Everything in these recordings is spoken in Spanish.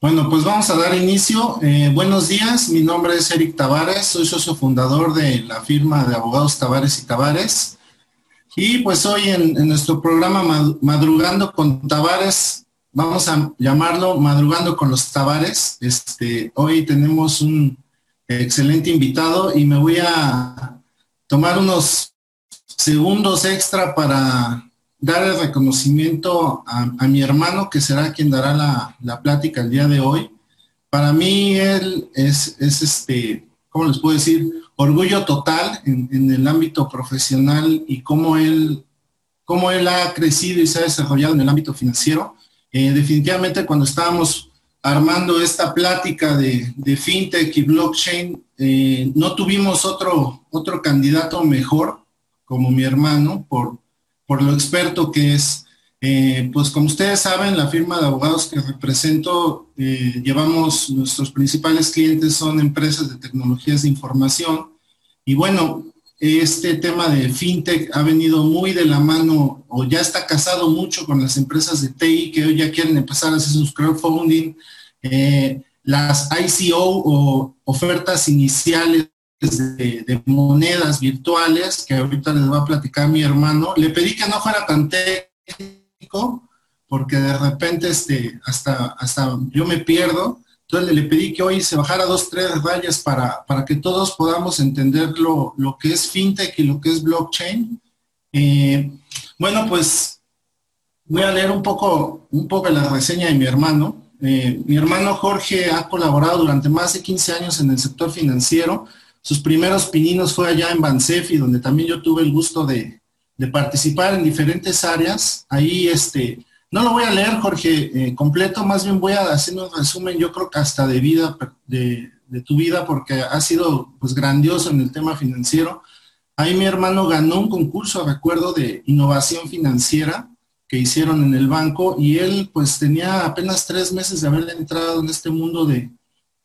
Bueno, pues vamos a dar inicio. Eh, buenos días, mi nombre es Eric Tavares, soy socio fundador de la firma de abogados Tavares y Tavares. Y pues hoy en, nuestro programa Madrugando con Tavares, vamos a llamarlo Madrugando con los Tavares. Este, hoy tenemos un excelente invitado y me voy a tomar unos segundos extra para dar el reconocimiento a, mi hermano, que será quien dará la, plática el día de hoy. Para mí él es, este, ¿cómo les puedo decir? Orgullo total en, el ámbito profesional y cómo él, cómo él ha crecido y se ha desarrollado en el ámbito financiero. Eh, definitivamente cuando estábamos armando esta plática de, fintech y blockchain, eh, no tuvimos otro, otro candidato mejor como mi hermano por, por lo experto que es. Eh, pues como ustedes saben, la firma de abogados que represento, eh, llevamos, nuestros principales clientes son empresas de tecnologías de información. Y bueno, este tema de fintech ha venido muy de la mano o ya está casado mucho con las empresas de TI que hoy ya quieren empezar a hacer sus crowdfunding, eh, las ICO o ofertas iniciales de, monedas virtuales, que ahorita les va a platicar mi hermano. Le pedí que no fuera tan técnico, porque de repente este, hasta, hasta yo me pierdo. Entonces le pedí que hoy se bajara dos, tres rayas para, para que todos podamos entender lo, que es fintech y lo que es blockchain. Eh, bueno, pues voy a leer un poco, un poco la reseña de mi hermano. Eh, mi hermano Jorge ha colaborado durante más de 15 años en el sector financiero sus primeros pininos fue allá en Bansefi, donde también yo tuve el gusto de, participar en diferentes áreas. Ahí, este, no lo voy a leer, Jorge, eh, completo, más bien voy a hacer un resumen, yo creo que hasta de vida, de, tu vida, porque ha sido pues grandioso en el tema financiero. Ahí mi hermano ganó un concurso, recuerdo, de innovación financiera que hicieron en el banco y él pues tenía apenas tres meses de haber entrado en este mundo de,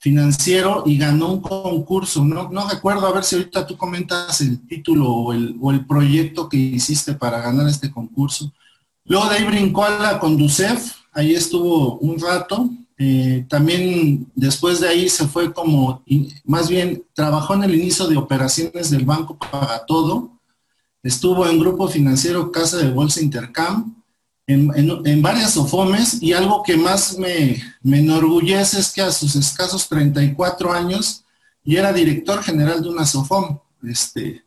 financiero y ganó un concurso. No, no recuerdo, a ver si ahorita tú comentas el título o el, proyecto que hiciste para ganar este concurso. Luego de ahí brincó a la Conducef, ahí estuvo un rato. Eh, también después de ahí se fue como, más bien trabajó en el inicio de operaciones del Banco para Todo. Estuvo en Grupo Financiero Casa de Bolsa Intercam en, varias SOFOMES y algo que más me, enorgullece es que a sus escasos 34 años y era director general de una SOFOM. Este,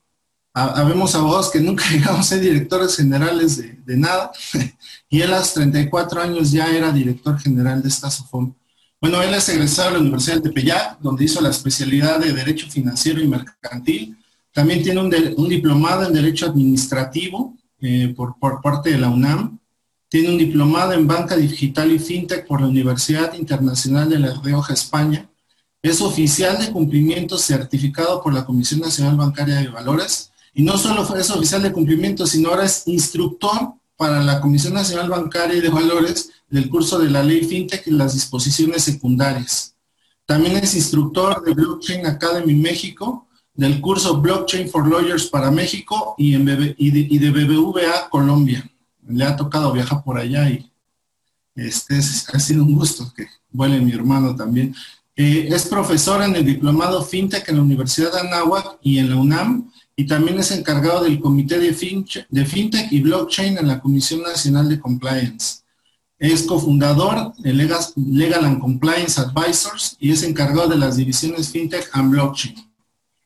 habemos abogados que nunca llegamos a ser directores generales de, nada y él a los 34 años ya era director general de esta SOFOM. Bueno, él es egresado de la Universidad de Tepeyac, donde hizo la especialidad de Derecho Financiero y Mercantil. También tiene un, diplomado en Derecho Administrativo eh, por, por parte de la UNAM tiene un diplomado en banca digital y fintech por la Universidad Internacional de La Rioja, España. Es oficial de cumplimiento certificado por la Comisión Nacional Bancaria de Valores. Y no solo es oficial de cumplimiento, sino ahora es instructor para la Comisión Nacional Bancaria y de Valores del curso de la ley FinTech y las disposiciones secundarias. También es instructor de Blockchain Academy México, del curso Blockchain for Lawyers para México y, y de BBVA Colombia le ha tocado viajar por allá y este, ha sido un gusto que vuele mi hermano también. Eh, es profesor en el diplomado FinTech en la Universidad de Anáhuac y en la UNAM y también es encargado del Comité de, FinTech y Blockchain en la Comisión Nacional de Compliance. Es cofundador de Legal and Compliance Advisors y es encargado de las divisiones FinTech and Blockchain.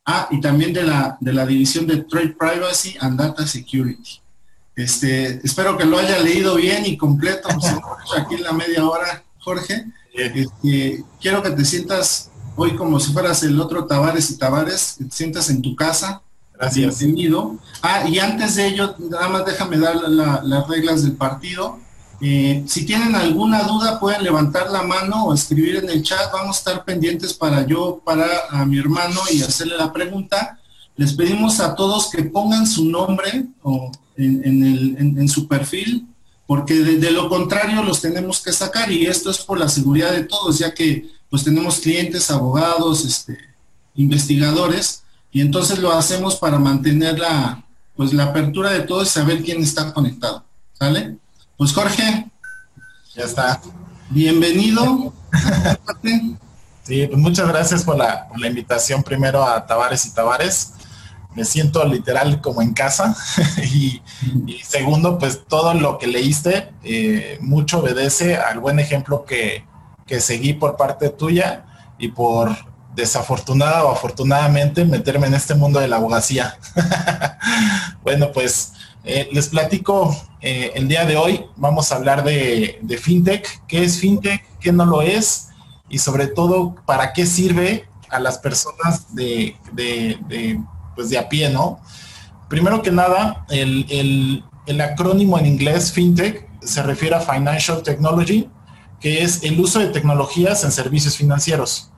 Ah, y también de la, de la división de Trade Privacy and Data Security. Este, espero que lo haya leído bien y completo, pues, aquí en la media hora, Jorge. Este, quiero que te sientas hoy como si fueras el otro Tavares y Tavares, que te sientas en tu casa. Gracias. Bienvenido. Ah, y antes de ello, nada más déjame dar las reglas del partido. Eh, si tienen alguna duda, pueden levantar la mano o escribir en el chat. Vamos a estar pendientes para yo, para a mi hermano y hacerle la pregunta. Les pedimos a todos que pongan su nombre o en, su perfil, porque de, lo contrario los tenemos que sacar y esto es por la seguridad de todos, ya que pues tenemos clientes, abogados, este, investigadores, y entonces lo hacemos para mantener la, pues la apertura de todos y saber quién está conectado. ¿Sale? Pues Jorge. Ya está. Bienvenido. sí, pues muchas gracias por la, invitación primero a Tavares y Tavares. Me siento literal como en casa. y, segundo, pues todo lo que leíste, eh, mucho obedece al buen ejemplo que, que seguí por parte tuya y por desafortunada o afortunadamente meterme en este mundo de la abogacía. bueno, pues eh, les platico eh, el día de hoy, vamos a hablar de, FinTech, qué es FinTech, qué no lo es y sobre todo para qué sirve a las personas de, pues de a pie, ¿no? Primero que nada, el, el acrónimo en inglés FinTech se refiere a Financial Technology, que es el uso de tecnologías en servicios financieros.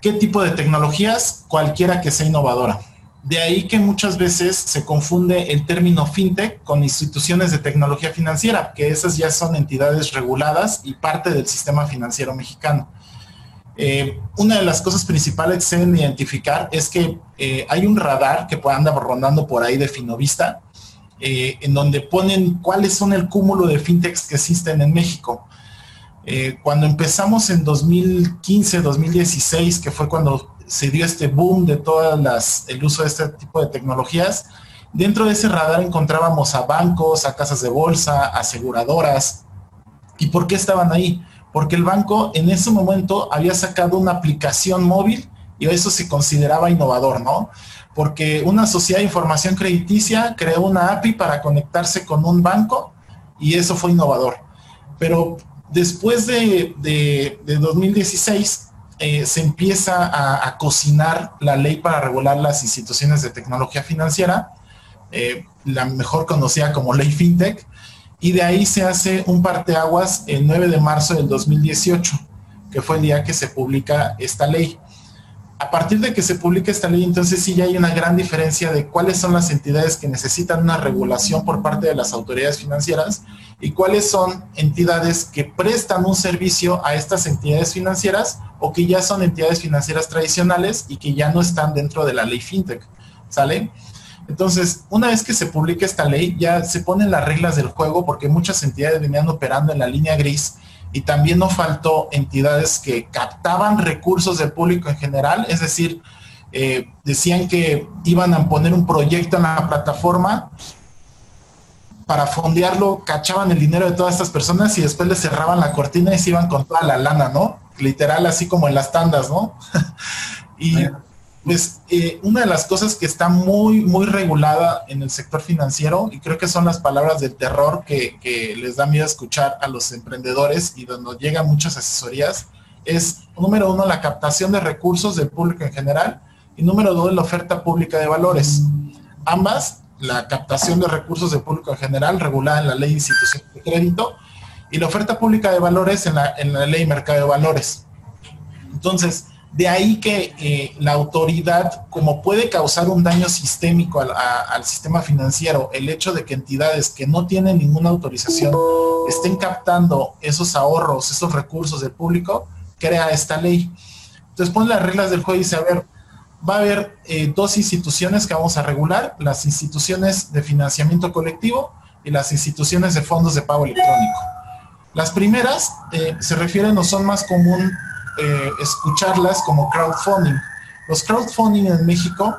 ¿Qué tipo de tecnologías? Cualquiera que sea innovadora. De ahí que muchas veces se confunde el término fintech con instituciones de tecnología financiera, que esas ya son entidades reguladas y parte del sistema financiero mexicano. Eh, una de las cosas principales deben identificar es que eh, hay un radar que anda rondando por ahí de Finovista, eh, en donde ponen cuáles son el cúmulo de fintechs que existen en México. Cuando empezamos en 2015, 2016, que fue cuando se dio este boom de todas las, el uso de este tipo de tecnologías, dentro de ese radar encontrábamos a bancos, a casas de bolsa, aseguradoras. ¿Y por qué estaban ahí? Porque el banco en ese momento había sacado una aplicación móvil y eso se consideraba innovador, ¿no? Porque una sociedad de información crediticia creó una API para conectarse con un banco y eso fue innovador. Pero Después de, 2016 eh, se empieza a, cocinar la ley para regular las instituciones de tecnología financiera, eh, la mejor conocida como ley FinTech, y de ahí se hace un parteaguas el 9 de marzo del 2018, que fue el día que se publica esta ley a partir de que se publique esta ley, entonces sí ya hay una gran diferencia de cuáles son las entidades que necesitan una regulación por parte de las autoridades financieras y cuáles son entidades que prestan un servicio a estas entidades financieras o que ya son entidades financieras tradicionales y que ya no están dentro de la ley FinTech. ¿Sale? Entonces, una vez que se publique esta ley, ya se ponen las reglas del juego porque muchas entidades venían operando en la línea gris y también no faltó entidades que captaban recursos del público en general, es decir, eh, decían que iban a poner un proyecto en la plataforma para fondearlo, cachaban el dinero de todas estas personas y después le cerraban la cortina y se iban con toda la lana, ¿no? Literal, así como en las tandas, ¿no? pues una de las cosas que está muy, muy regulada en el sector financiero, y creo que son las palabras del terror que, les da miedo escuchar a los emprendedores y donde llegan muchas asesorías, es número uno, la captación de recursos del público en general, y número dos, la oferta pública de valores. Ambas, la captación de recursos del público en general, regulada en la ley de instituciones de crédito, y la oferta pública de valores en la, en la ley mercado de valores. Entonces, de ahí que la autoridad, como puede causar un daño sistémico al, sistema financiero, el hecho de que entidades que no tienen ninguna autorización estén captando esos ahorros, esos recursos del público, crea esta ley. Entonces pone las reglas del juego y dice, a ver, va a haber eh, dos instituciones que vamos a regular, las instituciones de financiamiento colectivo y las instituciones de fondos de pago electrónico. Las primeras eh, se refieren o son más común eh, escucharlas como crowdfunding. Los crowdfunding en México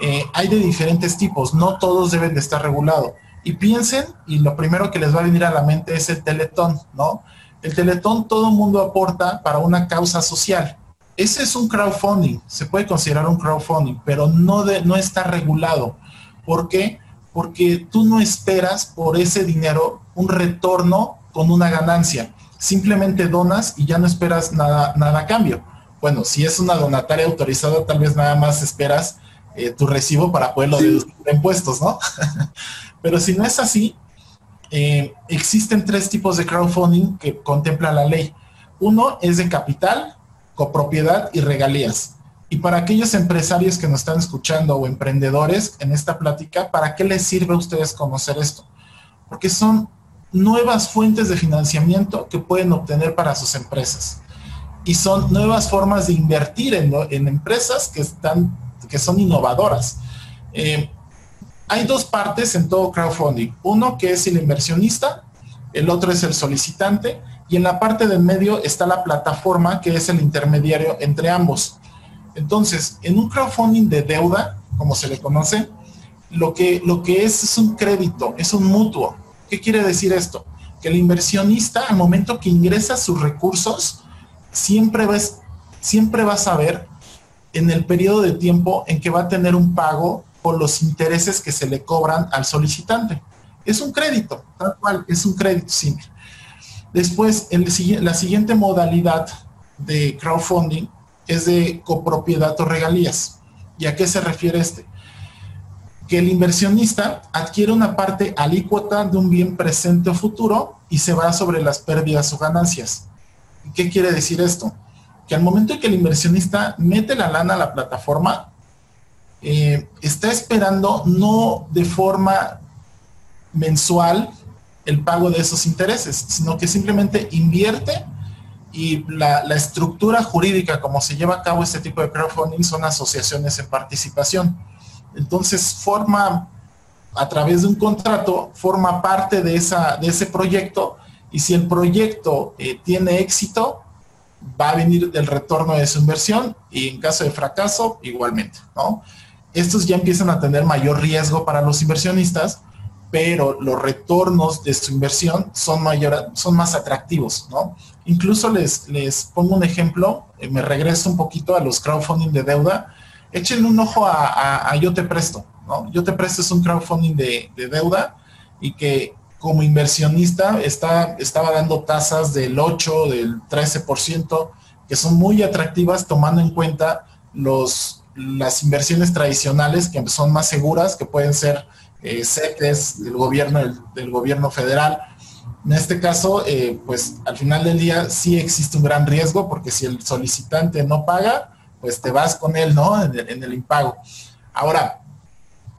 eh, hay de diferentes tipos, no todos deben de estar regulados. Y piensen, y lo primero que les va a venir a la mente es el teletón, ¿no? El teletón todo el mundo aporta para una causa social. Ese es un crowdfunding, se puede considerar un crowdfunding, pero no, no está regulado. ¿Por qué? Porque tú no esperas por ese dinero un retorno con una ganancia simplemente donas y ya no esperas nada, nada a cambio. Bueno, si es una donataria autorizada, tal vez nada más esperas eh, tu recibo para poderlo deducir de impuestos, ¿no? Pero si no es así, eh, existen tres tipos de crowdfunding que contempla la ley. Uno es de capital, copropiedad y regalías. Y para aquellos empresarios que nos están escuchando o emprendedores en esta plática, ¿para qué les sirve a ustedes conocer esto? Porque son nuevas fuentes de financiamiento que pueden obtener para sus empresas. Y son nuevas formas de invertir en, empresas que, están, que son innovadoras. Eh, hay dos partes en todo crowdfunding. Uno que es el inversionista, el otro es el solicitante y en la parte del medio está la plataforma que es el intermediario entre ambos. Entonces, en un crowdfunding de deuda, como se le conoce, lo que, lo que es es un crédito, es un mutuo. ¿Qué quiere decir esto? Que el inversionista, al momento que ingresa sus recursos, siempre va, siempre va a saber en el periodo de tiempo en que va a tener un pago por los intereses que se le cobran al solicitante. Es un crédito, tal cual, es un crédito simple. Después, la siguiente modalidad de crowdfunding es de copropiedad o regalías. ¿Y a qué se refiere este? Que el inversionista adquiere una parte alícuota de un bien presente o futuro y se va sobre las pérdidas o ganancias. ¿Qué quiere decir esto? Que al momento en que el inversionista mete la lana a la plataforma, eh, está esperando no de forma mensual el pago de esos intereses, sino que simplemente invierte y la, estructura jurídica como se lleva a cabo este tipo de crowdfunding son asociaciones en participación. Entonces forma, a través de un contrato, forma parte de, esa, de ese proyecto y si el proyecto eh, tiene éxito, va a venir el retorno de su inversión y en caso de fracaso, igualmente, ¿no? Estos ya empiezan a tener mayor riesgo para los inversionistas, pero los retornos de su inversión son, mayor, son más atractivos, ¿no? Incluso les, les pongo un ejemplo, eh, me regreso un poquito a los crowdfunding de deuda, échenle un ojo a, Yo Te Presto, ¿no? Yo Te Presto es un crowdfunding de, deuda y que como inversionista está, estaba dando tasas del 8, del 13%, que son muy atractivas tomando en cuenta los, las inversiones tradicionales que son más seguras, que pueden ser eh, CETES del gobierno, del, gobierno federal. En este caso, eh, pues al final del día sí existe un gran riesgo porque si el solicitante no paga, pues te vas con él, ¿no? En el, en el impago. Ahora,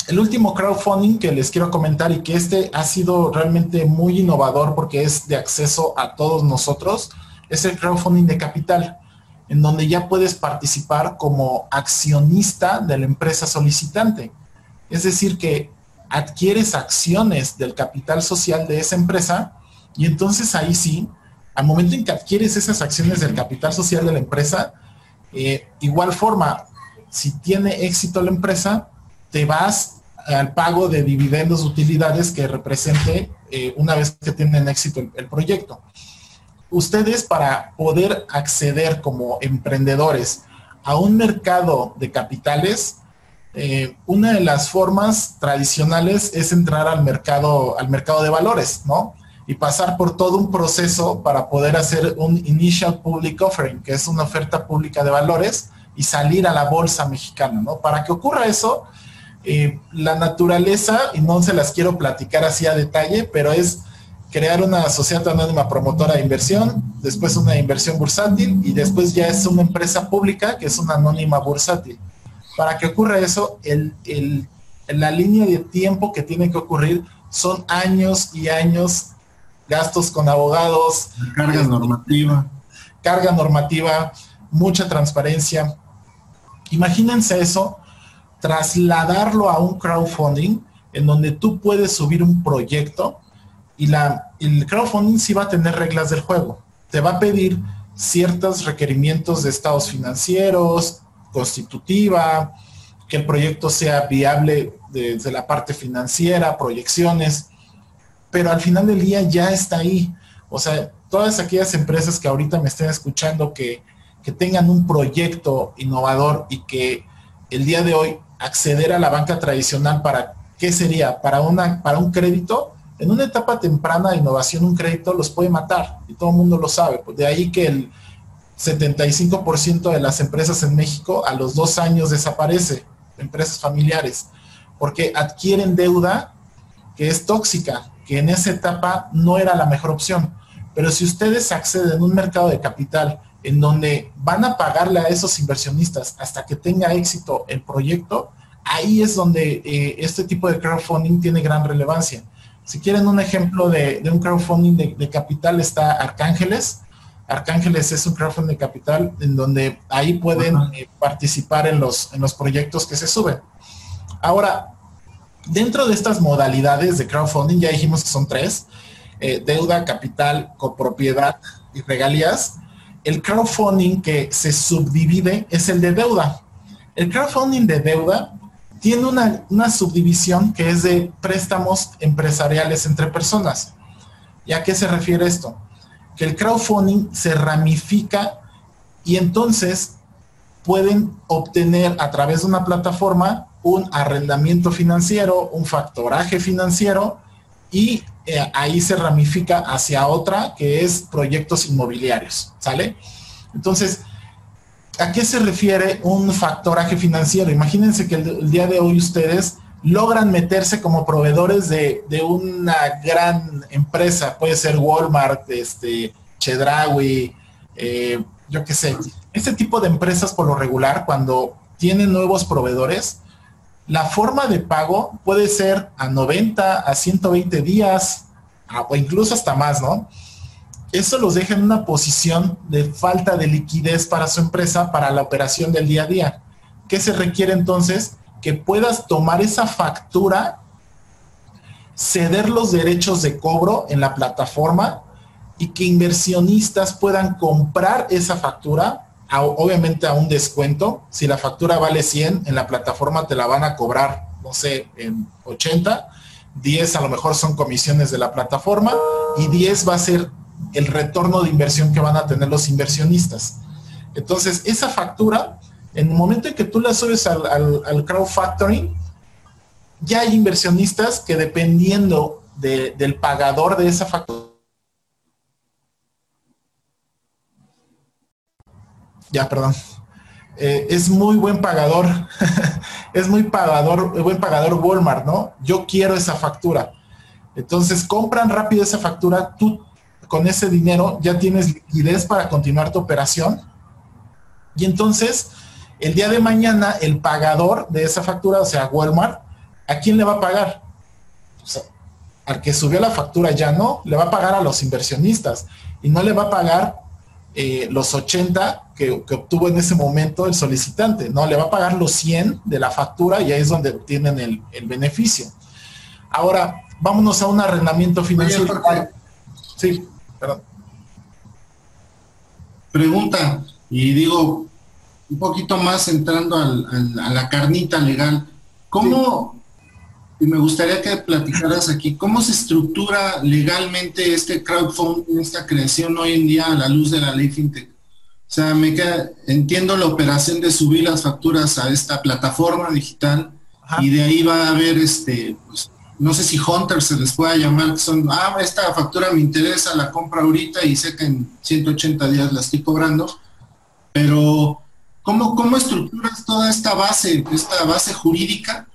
el último crowdfunding que les quiero comentar y que este ha sido realmente muy innovador porque es de acceso a todos nosotros, es el crowdfunding de capital, en donde ya puedes participar como accionista de la empresa solicitante. Es decir, que adquieres acciones del capital social de esa empresa y entonces ahí sí, al momento en que adquieres esas acciones del capital social de la empresa, eh, igual forma, si tiene éxito la empresa, te vas al pago de dividendos, utilidades que represente eh, una vez que tienen éxito el proyecto. Ustedes para poder acceder como emprendedores a un mercado de capitales, eh, una de las formas tradicionales es entrar al mercado, al mercado de valores, ¿no? Y pasar por todo un proceso para poder hacer un initial public offering, que es una oferta pública de valores, y salir a la bolsa mexicana, ¿no? Para que ocurra eso, eh, la naturaleza, y no se las quiero platicar así a detalle, pero es crear una sociedad anónima promotora de inversión, después una inversión bursátil y después ya es una empresa pública que es una anónima bursátil para que ocurra eso, el, la línea de tiempo que tiene que ocurrir son años y años, gastos con abogados. Carga normativa. Carga normativa, mucha transparencia. Imagínense eso, trasladarlo a un crowdfunding en donde tú puedes subir un proyecto y la, el crowdfunding sí va a tener reglas del juego. Te va a pedir ciertos requerimientos de estados financieros, constitutiva, que el proyecto sea viable desde la parte financiera, proyecciones, pero al final del día ya está ahí. O sea, todas aquellas empresas que ahorita me estén escuchando que, que tengan un proyecto innovador y que el día de hoy acceder a la banca tradicional para, ¿qué sería? Para, una, para un crédito, en una etapa temprana de innovación un crédito los puede matar y todo el mundo lo sabe. Pues de ahí que el, 75% de las empresas en México a los dos años desaparece, empresas familiares, porque adquieren deuda que es tóxica, que en esa etapa no era la mejor opción. Pero si ustedes acceden a un mercado de capital en donde van a pagarle a esos inversionistas hasta que tenga éxito el proyecto, ahí es donde eh, este tipo de crowdfunding tiene gran relevancia. Si quieren un ejemplo de, un crowdfunding de, de capital, está Arcángeles, Arcángeles es un crowdfunding de capital en donde ahí pueden eh, participar en los, en los proyectos que se suben. Ahora, dentro de estas modalidades de crowdfunding, ya dijimos que son tres, eh, deuda, capital, copropiedad y regalías, el crowdfunding que se subdivide es el de deuda. El crowdfunding de deuda tiene una, una subdivisión que es de préstamos empresariales entre personas. ¿Y a qué se refiere esto? Que el crowdfunding se ramifica y entonces pueden obtener a través de una plataforma un arrendamiento financiero, un factoraje financiero y eh, ahí se ramifica hacia otra que es proyectos inmobiliarios, ¿sale? Entonces, ¿a qué se refiere un factoraje financiero? Imagínense que el, día de hoy ustedes logran meterse como proveedores de, una gran empresa, puede ser Walmart, este, Chedraui, eh, yo qué sé. Este tipo de empresas por lo regular, cuando tienen nuevos proveedores, la forma de pago puede ser a 90, a 120 días, o incluso hasta más, ¿no? Eso los deja en una posición de falta de liquidez para su empresa, para la operación del día a día. ¿Qué se requiere entonces? Que puedas tomar esa factura, ceder los derechos de cobro en la plataforma y que inversionistas puedan comprar esa factura obviamente a un descuento. Si la factura vale 100, en la plataforma te la van a cobrar, no sé, en 80. 10 a lo mejor son comisiones de la plataforma y 10 va a ser el retorno de inversión que van a tener los inversionistas. Entonces, esa factura, en el momento en que tú la subes al, al, al crowdfactoring, ya hay inversionistas que dependiendo del pagador de esa factura, ya, perdón. Eh, es muy buen pagador, es muy pagador, buen pagador Walmart, ¿no? Yo quiero esa factura. Entonces compran rápido esa factura, tú con ese dinero ya tienes liquidez para continuar tu operación. Y entonces, el día de mañana, el pagador de esa factura, o sea, Walmart, ¿a quién le va a pagar? al que subió la factura ya no, le va a pagar a los inversionistas y no le va a pagar eh, los 80 que, obtuvo en ese momento el solicitante, ¿no? Le va a pagar los 100 de la factura y ahí es donde obtienen el, beneficio. Ahora, vámonos a un arrendamiento financiero. sí, perdón. Pregunta, y digo, un poquito más entrando a la carnita legal, ¿cómo, y me gustaría que platicaras aquí, ¿cómo se estructura legalmente este crowdfunding, esta creación hoy en día a la luz de la ley FinTech? O sea, me queda, entiendo la operación de subir las facturas a esta plataforma digital y de ahí va a haber este, pues, no sé si Hunter se les pueda llamar, que son, ah, esta factura me interesa, la compra ahorita y sé que en 180 días la estoy cobrando, pero ¿cómo, cómo estructuras toda esta base, esta base jurídica?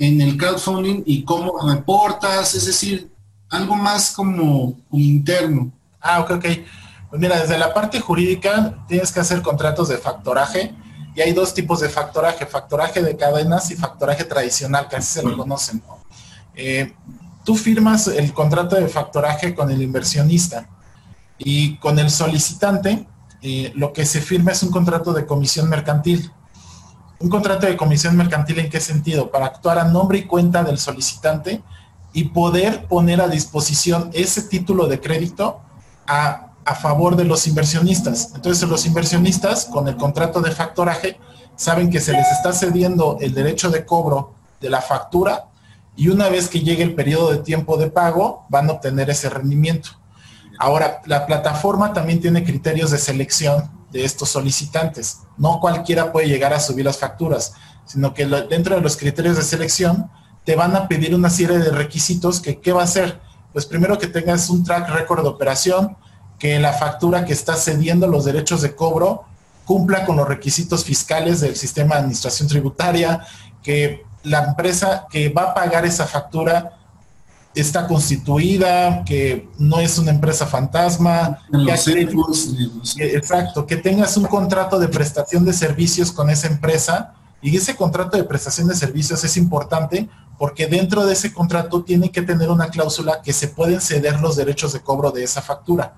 En el crowdfunding y cómo reportas, es decir, algo más como, interno. Ah, ok, ok. Pues mira, desde la parte jurídica tienes que hacer contratos de factoraje y hay dos tipos de factoraje, factoraje de cadenas y factoraje tradicional, que así se lo conocen. Eh, tú firmas el contrato de factoraje con el inversionista y con el solicitante eh, lo que se firma es un contrato de comisión mercantil. Un contrato de comisión mercantil en qué sentido? Para actuar a nombre y cuenta del solicitante y poder poner a disposición ese título de crédito a, favor de los inversionistas. Entonces los inversionistas con el contrato de factoraje saben que se les está cediendo el derecho de cobro de la factura y una vez que llegue el periodo de tiempo de pago van a obtener ese rendimiento. Ahora, la plataforma también tiene criterios de selección de estos solicitantes. No cualquiera puede llegar a subir las facturas, sino que dentro de los criterios de selección te van a pedir una serie de requisitos que qué va a hacer. Pues primero que tengas un track record de operación, que la factura que está cediendo los derechos de cobro cumpla con los requisitos fiscales del sistema de administración tributaria, que la empresa que va a pagar esa factura está constituida, que no es una empresa fantasma, exacto, que tengas un contrato de prestación de servicios con esa empresa y ese contrato de prestación de servicios es importante porque dentro de ese contrato tiene que tener una cláusula que se pueden ceder los derechos de cobro de esa factura.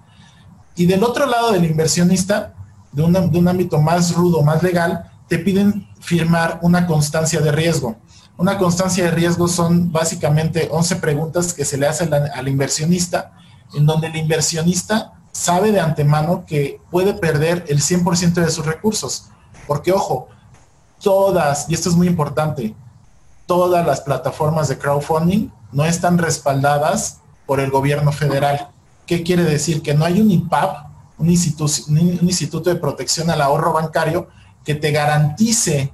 Y del otro lado del inversionista, de, de un ámbito más rudo, más legal, te piden firmar una constancia de riesgo. Una constancia de riesgo son básicamente 11 preguntas que se le hacen al inversionista, en donde el inversionista sabe de antemano que puede perder el 100% de sus recursos. Porque, ojo, todas, y esto es muy importante, todas las plataformas de crowdfunding no están respaldadas por el gobierno federal. ¿Qué quiere decir? Que no hay un IPAP, un, instituto de protección al ahorro bancario, que te garantice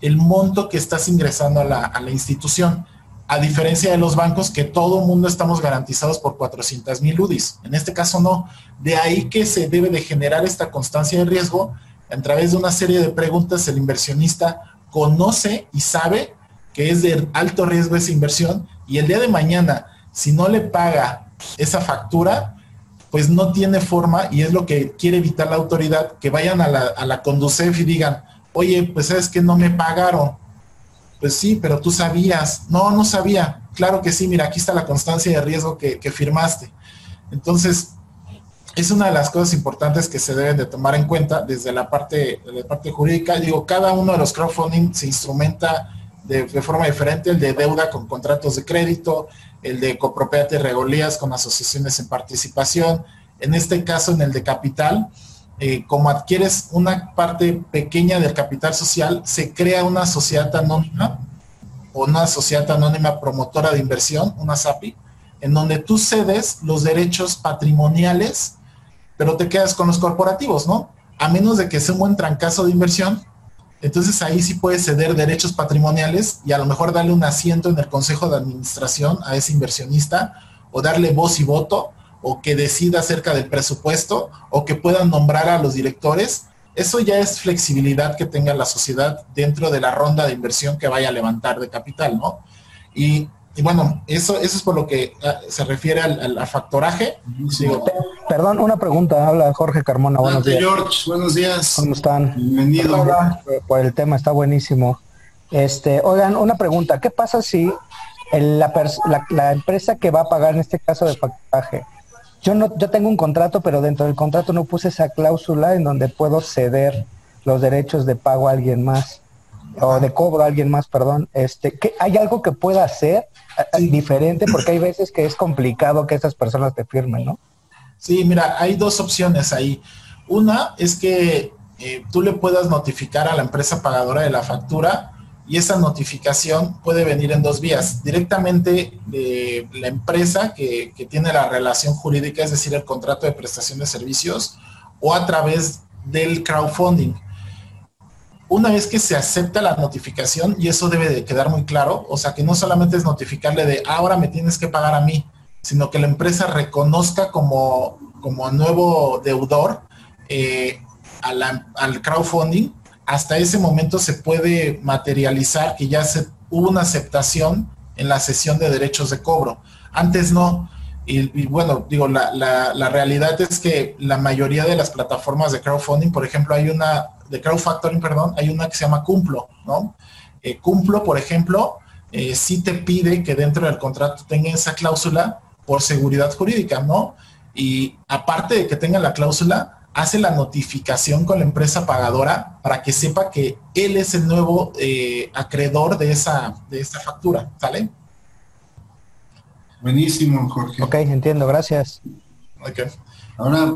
el monto que estás ingresando a la, institución. A diferencia de los bancos que todo mundo estamos garantizados por 400 mil UDIs. En este caso no. De ahí que se debe de generar esta constancia de riesgo. A través de una serie de preguntas el inversionista conoce y sabe que es de alto riesgo esa inversión y el día de mañana, si no le paga esa factura, pues no tiene forma y es lo que quiere evitar la autoridad, que vayan a la, a la Conducef y digan, oye, pues sabes que no me pagaron. Pues sí, pero tú sabías. No, no sabía. Claro que sí, mira, aquí está la constancia de riesgo que, firmaste. Entonces, es una de las cosas importantes que se deben de tomar en cuenta desde la parte, de la parte jurídica. Digo, cada uno de los crowdfunding se instrumenta de, forma diferente, el de deuda con contratos de crédito, el de copropiedad y regalías con asociaciones en participación, en este caso en el de capital, eh, como adquieres una parte pequeña del capital social, se crea una sociedad anónima o una sociedad anónima promotora de inversión, una SAPI, en donde tú cedes los derechos patrimoniales, pero te quedas con los corporativos, ¿no? A menos de que sea un buen trancazo de inversión, entonces ahí sí puedes ceder derechos patrimoniales y a lo mejor darle un asiento en el consejo de administración a ese inversionista o darle voz y voto o que decida acerca del presupuesto o que puedan nombrar a los directores. Eso ya es flexibilidad que tenga la sociedad dentro de la ronda de inversión que vaya a levantar de capital, ¿no? Y, bueno, eso, eso es por lo que ah, se refiere al, factoraje. Perdón, una pregunta. Habla Jorge Carmona. Buenos días. George, buenos días. ¿Cómo están? Bienvenido. Por el tema, está buenísimo. Este, oigan, una pregunta. ¿Qué pasa si la, la, empresa que va a pagar en este caso de factoraje, yo no, yo tengo un contrato, pero dentro del contrato no puse esa cláusula en donde puedo ceder los derechos de pago a alguien más o de cobro a alguien más, perdón. Este, ¿qué, ¿hay algo que pueda hacer diferente? Porque hay veces que es complicado que esas personas te firmen, ¿no? Sí, mira, hay dos opciones ahí. Una es que eh, tú le puedas notificar a la empresa pagadora de la factura y esa notificación puede venir en dos vías. Directamente de la empresa que, que, tiene la relación jurídica, es decir, el contrato de prestación de servicios, o a través del crowdfunding. Una vez que se acepta la notificación, y eso debe de quedar muy claro, o sea que no solamente es notificarle de ahora me tienes que pagar a mí, sino que la empresa reconozca como, como nuevo deudor eh, al crowdfunding, hasta ese momento se puede materializar que ya hubo una aceptación en la sesión de derechos de cobro. Antes no. Y, bueno, digo, la, la, realidad es que la mayoría de las plataformas de crowdfunding, por ejemplo, hay una, de crowdfactoring, perdón, hay una que se llama Cumplo, ¿no? Eh, Cumplo, por ejemplo, eh, sí te pide que dentro del contrato tenga esa cláusula por seguridad jurídica, ¿no? Y aparte de que tenga la cláusula, hace la notificación con la empresa pagadora para que sepa que él es el nuevo eh, acreedor de esa, de esta factura, ¿sale? Buenísimo, Jorge. Ok, entiendo, gracias. Ok. Ahora,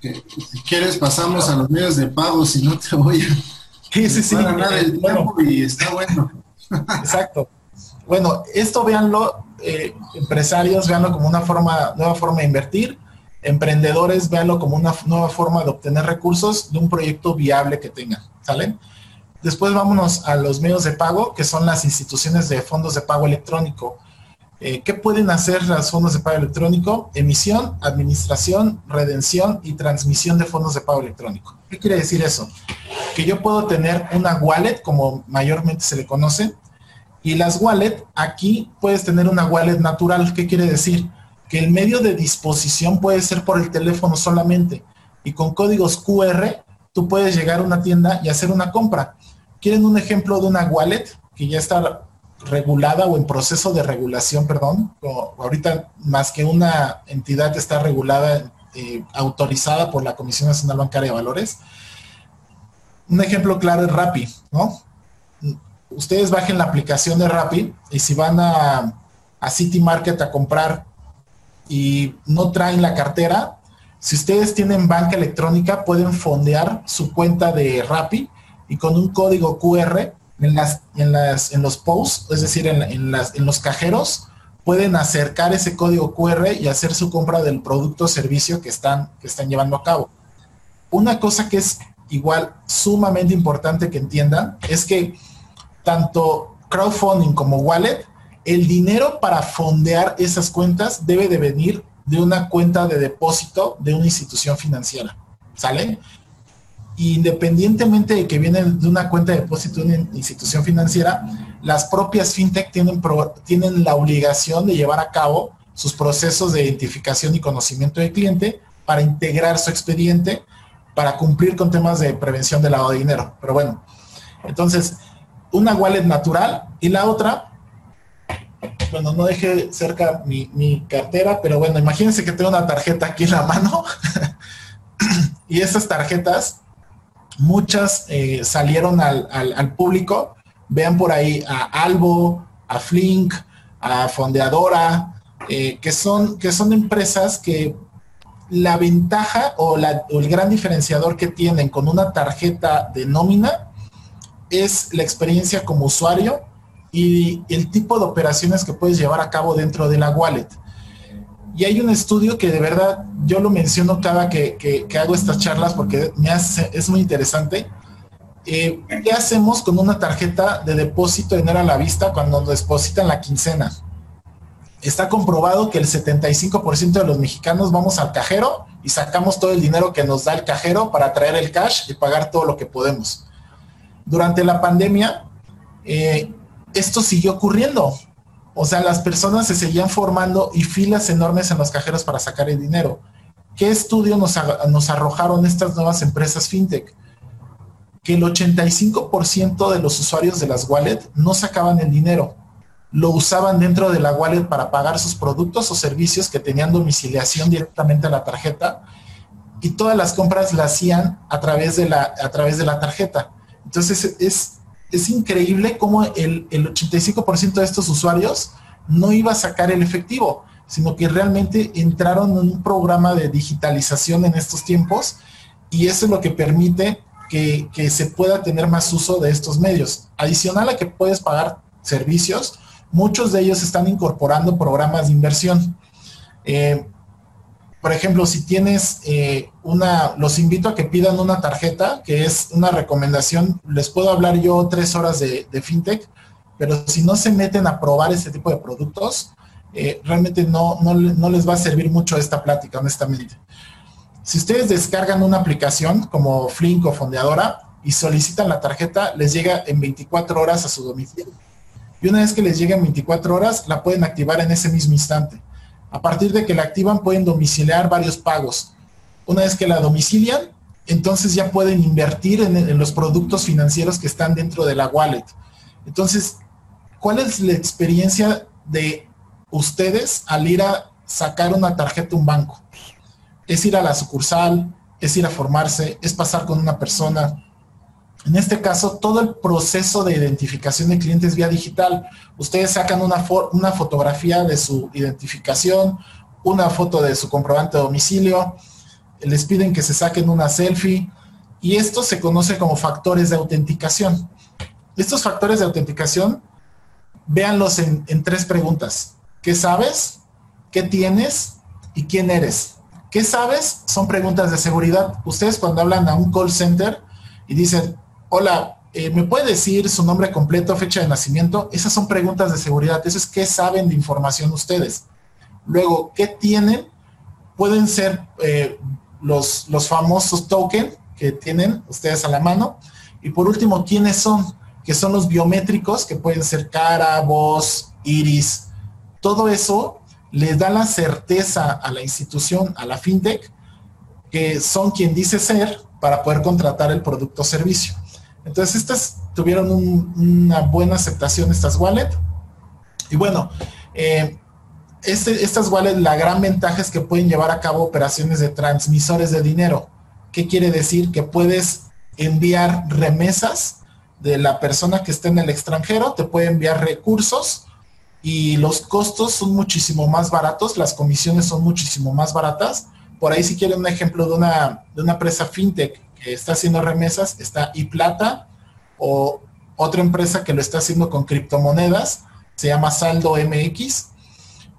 si quieres, pasamos a los medios de pago, si no te voy a... Sí, sí, sí. el tiempo y está bueno. Exacto. Bueno, esto véanlo, eh, empresarios, véanlo como una forma, nueva forma de invertir. Emprendedores, véanlo como una nueva forma de obtener recursos de un proyecto viable que tengan. ¿Sale? Después vámonos a los medios de pago, que son las instituciones de fondos de pago electrónico. Eh, ¿Qué pueden hacer los fondos de pago electrónico? Emisión, administración, redención y transmisión de fondos de pago electrónico. ¿Qué quiere decir eso? Que yo puedo tener una wallet, como mayormente se le conoce, y las wallet, aquí puedes tener una wallet natural. ¿Qué quiere decir? Que el medio de disposición puede ser por el teléfono solamente. Y con códigos QR, tú puedes llegar a una tienda y hacer una compra. ¿Quieren un ejemplo de una wallet que ya está regulada o en proceso de regulación, perdón? ahorita más que una entidad está regulada, eh, autorizada por la Comisión Nacional Bancaria de Valores un ejemplo claro es Rappi, ¿no? Ustedes bajen la aplicación de Rappi y si van a, a City Market a comprar y no traen la cartera, si ustedes tienen banca electrónica, pueden fondear su cuenta de Rappi y con un código QR en, las, en, las, en los posts, es decir, en, en, las, en los cajeros, pueden acercar ese código QR y hacer su compra del producto o servicio que están, que están llevando a cabo. Una cosa que es igual sumamente importante que entiendan es que tanto crowdfunding como wallet, el dinero para fondear esas cuentas debe de venir de una cuenta de depósito de una institución financiera. ¿Sale? independientemente de que vienen de una cuenta de depósito de una institución financiera, las propias fintech tienen, tienen la obligación de llevar a cabo sus procesos de identificación y conocimiento del cliente para integrar su expediente para cumplir con temas de prevención de lavado de dinero. Pero bueno, entonces, una wallet natural y la otra, bueno, no dejé cerca mi, mi cartera, pero bueno, imagínense que tengo una tarjeta aquí en la mano y estas tarjetas muchas eh, salieron al, público. Vean por ahí a Albo, a Flink, a Fondeadora, eh, que, son, que son empresas que la ventaja o, o, el gran diferenciador que tienen con una tarjeta de nómina es la experiencia como usuario y el tipo de operaciones que puedes llevar a cabo dentro de la wallet. Y hay un estudio que de verdad yo lo menciono cada que, hago estas charlas porque me hace, es muy interesante. Eh, ¿Qué hacemos con una tarjeta de depósito de dinero a la vista cuando nos depositan la quincena? Está comprobado que el 75% de los mexicanos vamos al cajero y sacamos todo el dinero que nos da el cajero para traer el cash y pagar todo lo que podemos. Durante la pandemia, eh, esto siguió ocurriendo. O sea, las personas se seguían formando y filas enormes en los cajeros para sacar el dinero. ¿Qué estudio nos, arrojaron estas nuevas empresas fintech? Que el 85% de los usuarios de las wallets no sacaban el dinero, lo usaban dentro de la wallet para pagar sus productos o servicios que tenían domiciliación directamente a la tarjeta y todas las compras las hacían a través de la, a través de la tarjeta. Entonces es, es increíble cómo el, 85% de estos usuarios no iba a sacar el efectivo, sino que realmente entraron en un programa de digitalización en estos tiempos y eso es lo que permite que, se pueda tener más uso de estos medios. Adicional a que puedes pagar servicios, muchos de ellos están incorporando programas de inversión. Eh, por ejemplo, si tienes eh, una, los invito a que pidan una tarjeta, que es una recomendación, les puedo hablar yo tres horas de, fintech, pero si no se meten a probar este tipo de productos, eh, realmente no, no, les va a servir mucho esta plática, honestamente. Si ustedes descargan una aplicación como Flink o Fondeadora y solicitan la tarjeta, les llega en 24 horas a su domicilio. Y una vez que les llegue en 24 horas, la pueden activar en ese mismo instante. A partir de que la activan pueden domiciliar varios pagos. Una vez que la domicilian, entonces ya pueden invertir en, los productos financieros que están dentro de la wallet. Entonces, ¿cuál es la experiencia de ustedes al ir a sacar una tarjeta a un banco? Es ir a la sucursal, es ir a formarse, es pasar con una persona, en este caso, todo el proceso de identificación de clientes vía digital. Ustedes sacan una, una fotografía de su identificación, una foto de su comprobante de domicilio, les piden que se saquen una selfie y esto se conoce como factores de autenticación. Estos factores de autenticación, véanlos en, en tres preguntas. ¿Qué sabes? ¿Qué tienes? ¿Y quién eres? ¿Qué sabes? Son preguntas de seguridad. Ustedes cuando hablan a un call center y dicen, hola, eh, ¿me puede decir su nombre completo, fecha de nacimiento? Esas son preguntas de seguridad. Eso es qué saben de información ustedes. Luego, ¿qué tienen? Pueden ser eh, los, los famosos tokens que tienen ustedes a la mano. Y por último, ¿quiénes son? Que son los biométricos, que pueden ser cara, voz, iris. Todo eso les da la certeza a la institución, a la fintech, que son quien dice ser para poder contratar el producto o servicio. Entonces, estas tuvieron una buena aceptación, estas wallets. Y bueno, eh, este, estas wallets, la gran ventaja es que pueden llevar a cabo operaciones de transmisores de dinero. ¿Qué quiere decir? Que puedes enviar remesas de la persona que está en el extranjero, te puede enviar recursos y los costos son muchísimo más baratos, las comisiones son muchísimo más baratas. Por ahí si quieren un ejemplo de una, de una empresa fintech está haciendo remesas, está iPlata o otra empresa que lo está haciendo con criptomonedas, se llama Saldo MX.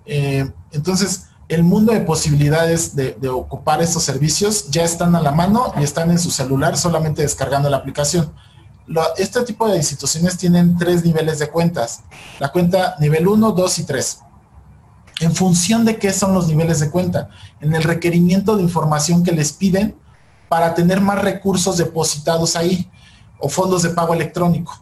Eh, entonces, el mundo de posibilidades de, de, ocupar estos servicios ya están a la mano y están en su celular solamente descargando la aplicación este tipo de instituciones tienen tres niveles de cuentas. La cuenta nivel 1, 2 y 3. En función de qué son los niveles de cuenta, en el requerimiento de información que les piden para tener más recursos depositados ahí o fondos de pago electrónico.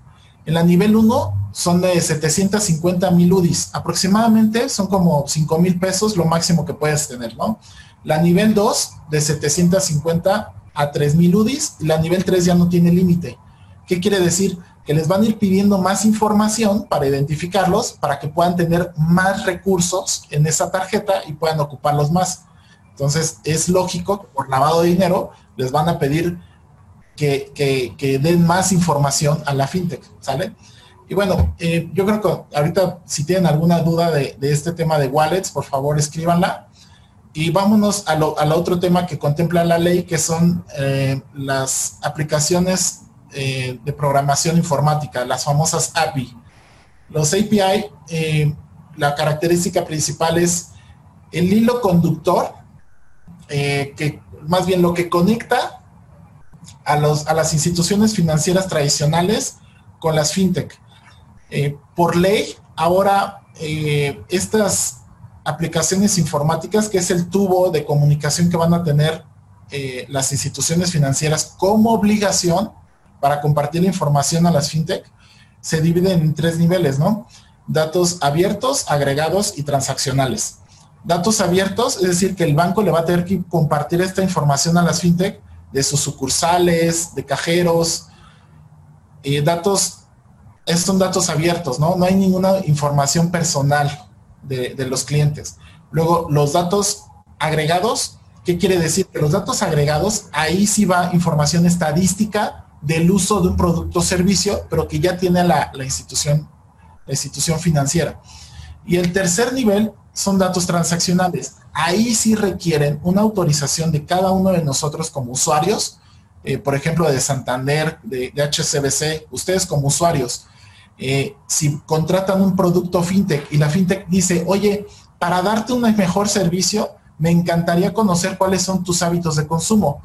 En la nivel 1 son de 750 mil UDIs, aproximadamente son como 5 mil pesos lo máximo que puedes tener, ¿no? La nivel 2 de 750 a 3 mil UDIs, y la nivel 3 ya no tiene límite ¿Qué quiere decir? Que les van a ir pidiendo más información para identificarlos, para que puedan tener más recursos en esa tarjeta y puedan ocuparlos más. Entonces, es lógico por lavado de dinero les van a pedir que, den más información a la fintech, ¿sale? Y bueno, eh, yo creo que ahorita si tienen alguna duda de, este tema de wallets, por favor escríbanla. Y vámonos a al otro tema que contempla la ley, que son eh, las aplicaciones eh, de programación informática, las famosas API. Los API, la característica principal es el hilo conductor, que más bien lo que conecta a, los, a las instituciones financieras tradicionales con las fintech. por ley, ahora estas aplicaciones informáticas, que es el tubo de comunicación que van a tener las instituciones financieras como obligación, para compartir la información a las fintech se dividen en tres niveles, ¿no? Datos abiertos, agregados y transaccionales. Datos abiertos, es decir, que el banco le va a tener que compartir esta información a las fintech de sus sucursales, de cajeros, y datos, estos son datos abiertos, ¿no? No hay ninguna información personal de, de los clientes. Luego, los datos agregados, ¿qué quiere decir? Que los datos agregados, ahí sí va información estadística del uso de un producto o servicio, pero que ya tiene la, institución, la institución financiera. Y el tercer nivel son datos transaccionales. Ahí sí requieren una autorización de cada uno de nosotros como usuarios, eh, por ejemplo, de Santander, de, HCBC, ustedes como usuarios, eh, si contratan un producto fintech y la fintech dice, oye, para darte un mejor servicio, me encantaría conocer cuáles son tus hábitos de consumo.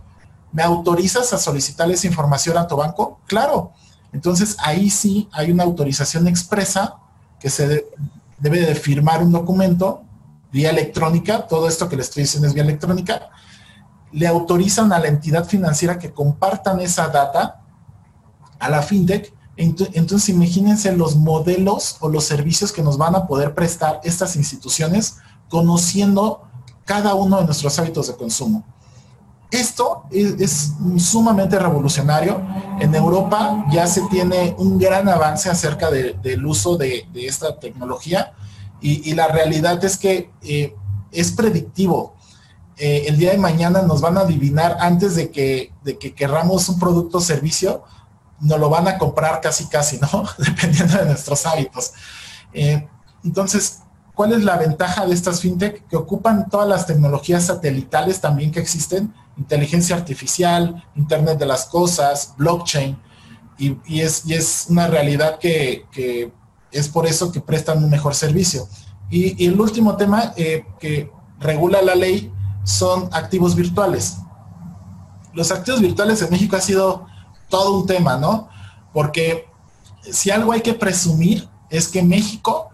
¿Me autorizas a solicitar esa información a tu banco? Claro. Entonces ahí sí hay una autorización expresa que se debe de firmar un documento vía electrónica, todo esto que le estoy diciendo es vía electrónica, le autorizan a la entidad financiera que compartan esa data a la fintech. Entonces imagínense los modelos o los servicios que nos van a poder prestar estas instituciones conociendo cada uno de nuestros hábitos de consumo. Esto es, sumamente revolucionario. En Europa ya se tiene un gran avance acerca del uso de, esta tecnología y, la realidad es que eh, es predictivo. Eh, el día de mañana nos van a adivinar antes de que, de que querramos un producto o servicio, nos lo van a comprar casi casi, ¿no? Dependiendo de nuestros hábitos. Eh, entonces, ¿cuál es la ventaja de estas fintech? Que ocupan todas las tecnologías satelitales también que existen inteligencia artificial, Internet de las Cosas, blockchain, y, es, es, una realidad que, es por eso que prestan un mejor servicio. Y, el último tema eh, que regula la ley son activos virtuales. Los activos virtuales en México ha sido todo un tema, ¿no? Porque si algo hay que presumir es que México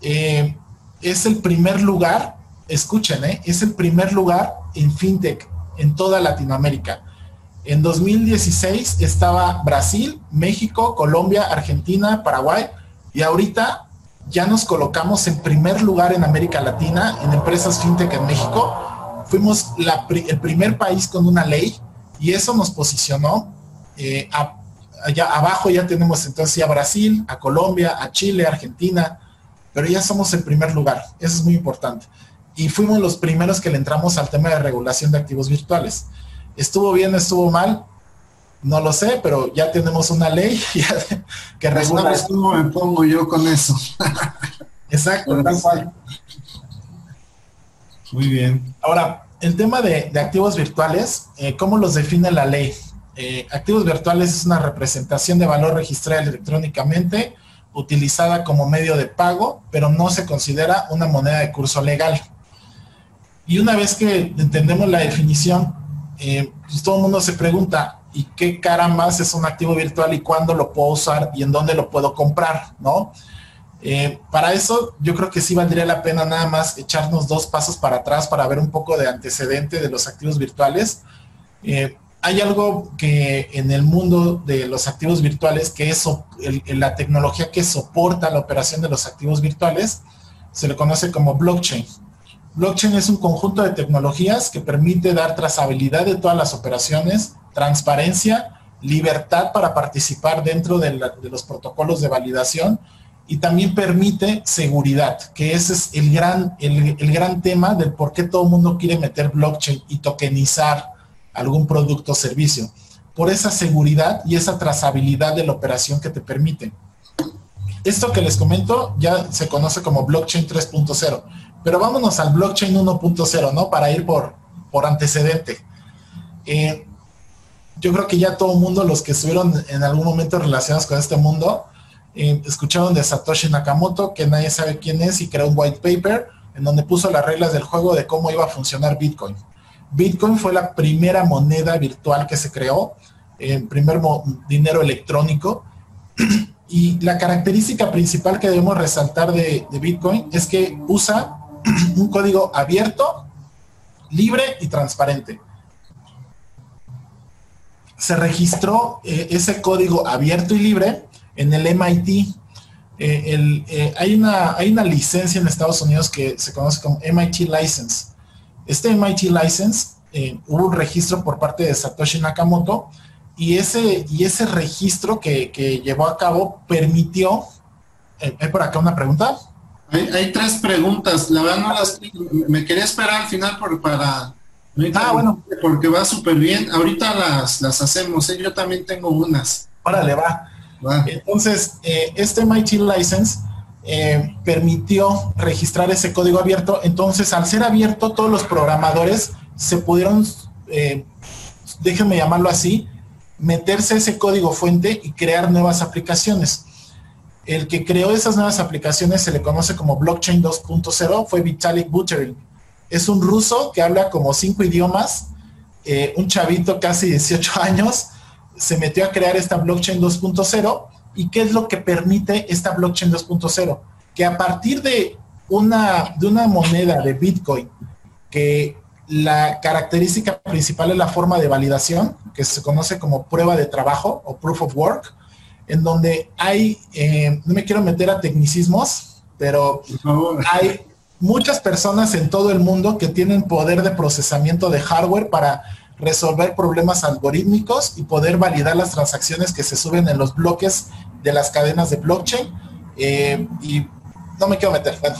eh, es el primer lugar, escuchen, ¿eh? es el primer lugar en fintech en toda Latinoamérica. En 2016 estaba Brasil, México, Colombia, Argentina, Paraguay y ahorita ya nos colocamos en primer lugar en América Latina en empresas fintech en México. Fuimos el primer país con una ley y eso nos posicionó. Eh, allá abajo ya tenemos entonces a Brasil, a Colombia, a Chile, Argentina, pero ya somos el primer lugar. Eso es muy importante y fuimos los primeros que le entramos al tema de regulación de activos virtuales. Estuvo bien, estuvo mal. No lo sé, pero ya tenemos una ley que pues regula. ¿Sabes cómo me pongo yo con eso? Exacto, tal cual. Muy bien. Ahora, el tema de, activos virtuales, eh, ¿cómo los define la ley? Eh, activos virtuales es una representación de valor registrada electrónicamente, utilizada como medio de pago, pero no se considera una moneda de curso legal. Y una vez que entendemos la definición, eh, pues todo el mundo se pregunta, ¿y qué carambas es un activo virtual y cuándo lo puedo usar y en dónde lo puedo comprar? ¿No? Eh, para eso yo creo que sí valdría la pena nada más echarnos dos pasos para atrás para ver un poco de antecedente de los activos virtuales. Eh, hay algo que en el mundo de los activos virtuales, que es la tecnología que soporta la operación de los activos virtuales, se le conoce como blockchain. Blockchain es un conjunto de tecnologías que permite dar trazabilidad de todas las operaciones, transparencia, libertad para participar dentro de los protocolos de validación y también permite seguridad, que ese es el gran, el, gran tema del por qué todo el mundo quiere meter blockchain y tokenizar algún producto o servicio, por esa seguridad y esa trazabilidad de la operación que te permite. Esto que les comento ya se conoce como blockchain 3.0, pero vámonos al blockchain 1.0, ¿no? Para ir por, por antecedente. Eh, yo creo que ya todo el mundo, los que estuvieron en algún momento relacionados con este mundo, eh, escucharon de Satoshi Nakamoto, que nadie sabe quién es, y creó un white paper en donde puso las reglas del juego de cómo iba a funcionar Bitcoin. Bitcoin fue la primera moneda virtual que se creó, el primer dinero electrónico. Y la característica principal que debemos resaltar de, Bitcoin es que usa un código abierto, libre y transparente. Se registró eh, ese código abierto y libre en el MIT. Eh, eh, hay, una, hay una licencia en Estados Unidos que se conoce como MIT License. Este MIT License hubo un registro por parte de Satoshi Nakamoto y ese, y ese registro que, llevó a cabo permitió... ¿Hay por acá una pregunta? Hay, tres preguntas. La verdad no las... Me quería esperar al final por, para... Ah, bueno. Porque va súper bien. Ahorita las, las hacemos. Yo también tengo unas. Órale, va. Entonces, eh, este MIT License eh, permitió registrar ese código abierto. Entonces, al ser abierto, todos los programadores se pudieron, eh, déjenme llamarlo así, meterse ese código fuente y crear nuevas aplicaciones. El que creó esas nuevas aplicaciones se le conoce como Blockchain 2.0, fue Vitalik Buterin. Es un ruso que habla como cinco idiomas, un chavito casi 18 años, se metió a crear esta blockchain 2.0 y qué es lo que permite esta blockchain 2.0 que a partir de una de una moneda de Bitcoin que la característica principal es la forma de validación que se conoce como prueba de trabajo o proof of work en donde hay eh, no me quiero meter a tecnicismos pero hay muchas personas en todo el mundo que tienen poder de procesamiento de hardware para resolver problemas algorítmicos y poder validar las transacciones que se suben en los bloques de las cadenas de blockchain. Eh, y no me quiero meter. Bueno,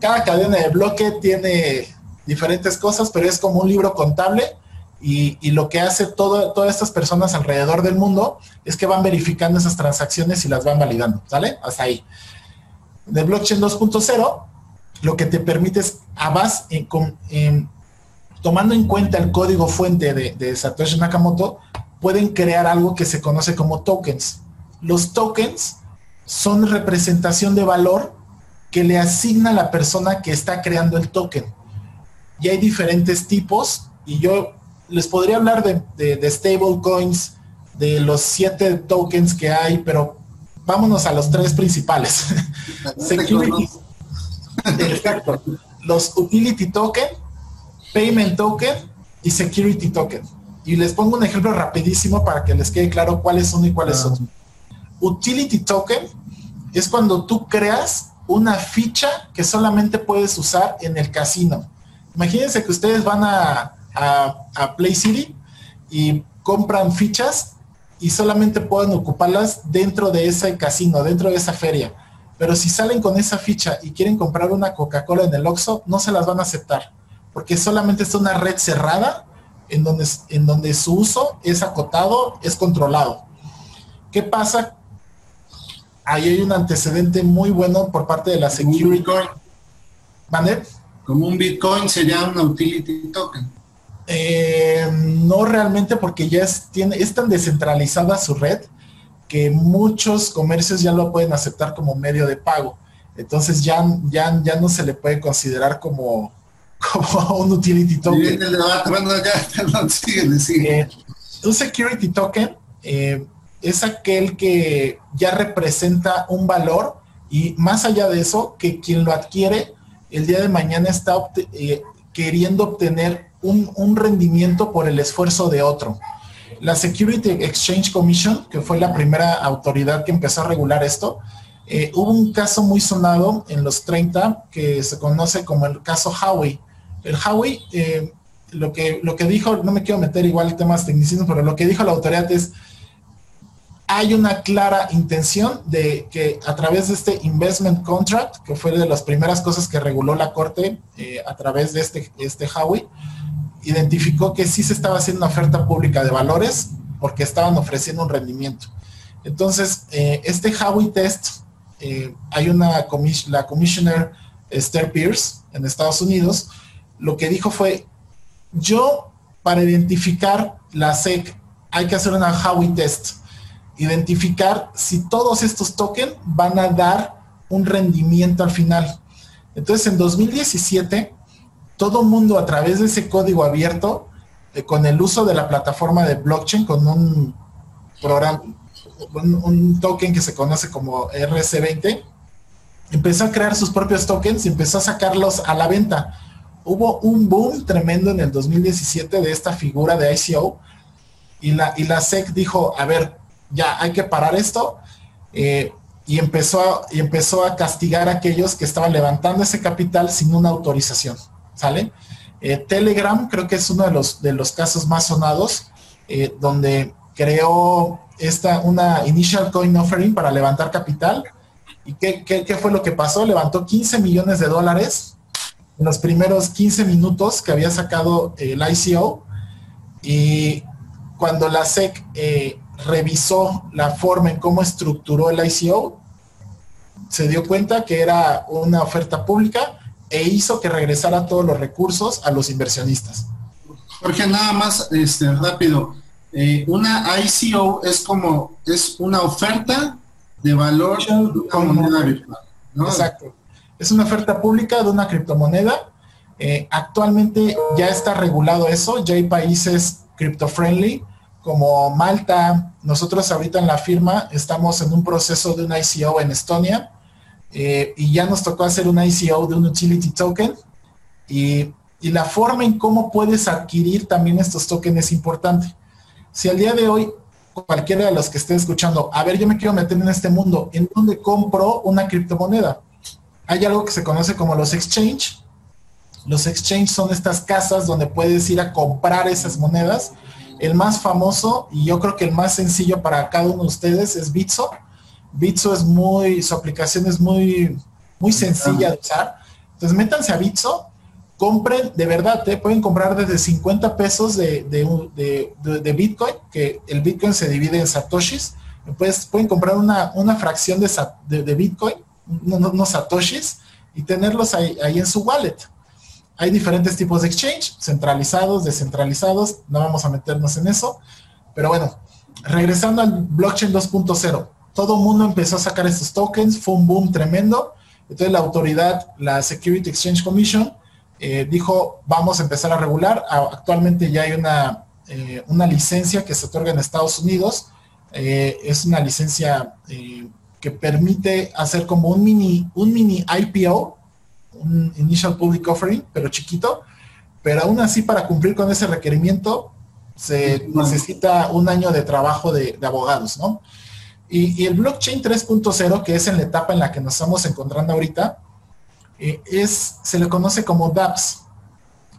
cada cadena de bloque tiene diferentes cosas, pero es como un libro contable y, lo que hace todo, todas estas personas alrededor del mundo es que van verificando esas transacciones y las van validando, ¿sale? Hasta ahí. De blockchain 2.0, lo que te permite es a base en, en tomando en cuenta el código fuente de, Satoshi Nakamoto, pueden crear algo que se conoce como tokens. Los tokens son representación de valor que le asigna la persona que está creando el token. Y hay diferentes tipos, y yo les podría hablar de, de, stable coins, de los siete tokens que hay, pero vámonos a los tres principales. Security. Exacto. Los utility token, Payment Token y Security Token. Y les pongo un ejemplo rapidísimo para que les quede claro cuáles son y cuáles son. Utility Token es cuando tú creas una ficha que solamente puedes usar en el casino. Imagínense que ustedes van a, a, Play City y compran fichas y solamente pueden ocuparlas dentro de ese casino, dentro de esa feria. Pero si salen con esa ficha y quieren comprar una Coca-Cola en el Oxxo, no se las van a aceptar porque solamente es una red cerrada en donde, en donde su uso es acotado, es controlado. ¿Qué pasa? Ahí hay un antecedente muy bueno por parte de la security. Como un Bitcoin sería una utility token. Eh, no realmente porque ya es, tiene, es tan descentralizada su red que muchos comercios ya lo pueden aceptar como medio de pago. Entonces ya, ya, ya no se le puede considerar como, como un utility token. Eh, un security token eh, es aquel que ya representa un valor y más allá de eso, que quien lo adquiere el día de mañana está eh, queriendo obtener un, un, rendimiento por el esfuerzo de otro. La Security Exchange Commission, que fue la primera autoridad que empezó a regular esto, eh, hubo un caso muy sonado en los 30 que se conoce como el caso Huawei. El Huawei, eh, lo, que, lo que dijo, no me quiero meter igual temas tecnicismos, pero lo que dijo la autoridad es, hay una clara intención de que a través de este investment contract, que fue de las primeras cosas que reguló la Corte eh, a través de este, este Huawei, identificó que sí se estaba haciendo una oferta pública de valores porque estaban ofreciendo un rendimiento. Entonces, este Huawei test eh, hay una la commissioner Esther Pierce en Estados Unidos, lo que dijo fue, yo para identificar la SEC hay que hacer una Howey test, identificar si todos estos tokens van a dar un rendimiento al final. Entonces en 2017, todo mundo a través de ese código abierto, con el uso de la plataforma de blockchain, con un programa, un, token que se conoce como RC20, empezó a crear sus propios tokens y empezó a sacarlos a la venta. Hubo un boom tremendo en el 2017 de esta figura de ICO y la, y la SEC dijo, a ver, ya hay que parar esto eh, y, empezó a, y empezó a castigar a aquellos que estaban levantando ese capital sin una autorización, ¿sale? Eh, Telegram creo que es uno de los, de los casos más sonados, eh, donde creó esta, una initial coin offering para levantar capital. ¿Y qué, qué, fue lo que pasó? Levantó 15 millones de dólares en los primeros 15 minutos que había sacado el ICO. Y cuando la SEC revisó la forma en cómo estructuró el ICO, se dio cuenta que era una oferta pública e hizo que regresara todos los recursos a los inversionistas. Jorge, nada más este, rápido. Eh, una ICO es como, es una oferta de valor de una moneda virtual. Exacto. Es una oferta pública de una criptomoneda. Eh, actualmente ya está regulado eso, ya hay países crypto-friendly como Malta. Nosotros ahorita en la firma estamos en un proceso de una ICO en Estonia eh, y ya nos tocó hacer una ICO de un utility token y, y la forma en cómo puedes adquirir también estos tokens es importante si al día de hoy cualquiera de los que esté escuchando, a ver, yo me quiero meter en este mundo, ¿en dónde compro una criptomoneda? Hay algo que se conoce como los exchange. Los exchange son estas casas donde puedes ir a comprar esas monedas. El más famoso y yo creo que el más sencillo para cada uno de ustedes es Bitso. Bitso es muy, su aplicación es muy, muy sencilla de usar. Entonces métanse a Bitso compren, de verdad, te pueden comprar desde 50 pesos de, de, Bitcoin, que el Bitcoin se divide en satoshis. Pues, pueden comprar una, una fracción de, Bitcoin, unos satoshis, y tenerlos ahí, ahí en su wallet. Hay diferentes tipos de exchange, centralizados, descentralizados, no vamos a meternos en eso. Pero bueno, regresando al blockchain 2.0, todo el mundo empezó a sacar estos tokens, fue un boom tremendo. Entonces la autoridad, la Security Exchange Commission, eh, dijo, vamos a empezar a regular. Actualmente ya hay una, eh, una licencia que se otorga en Estados Unidos. Eh, es una licencia que permite hacer como un mini, un mini IPO, un Initial Public Offering, pero chiquito. Pero aún así, para cumplir con ese requerimiento, se necesita un año de trabajo de, abogados, ¿no? Y, y el blockchain 3.0, que es en la etapa en la que nos estamos encontrando ahorita, eh, es, se le conoce como dApps.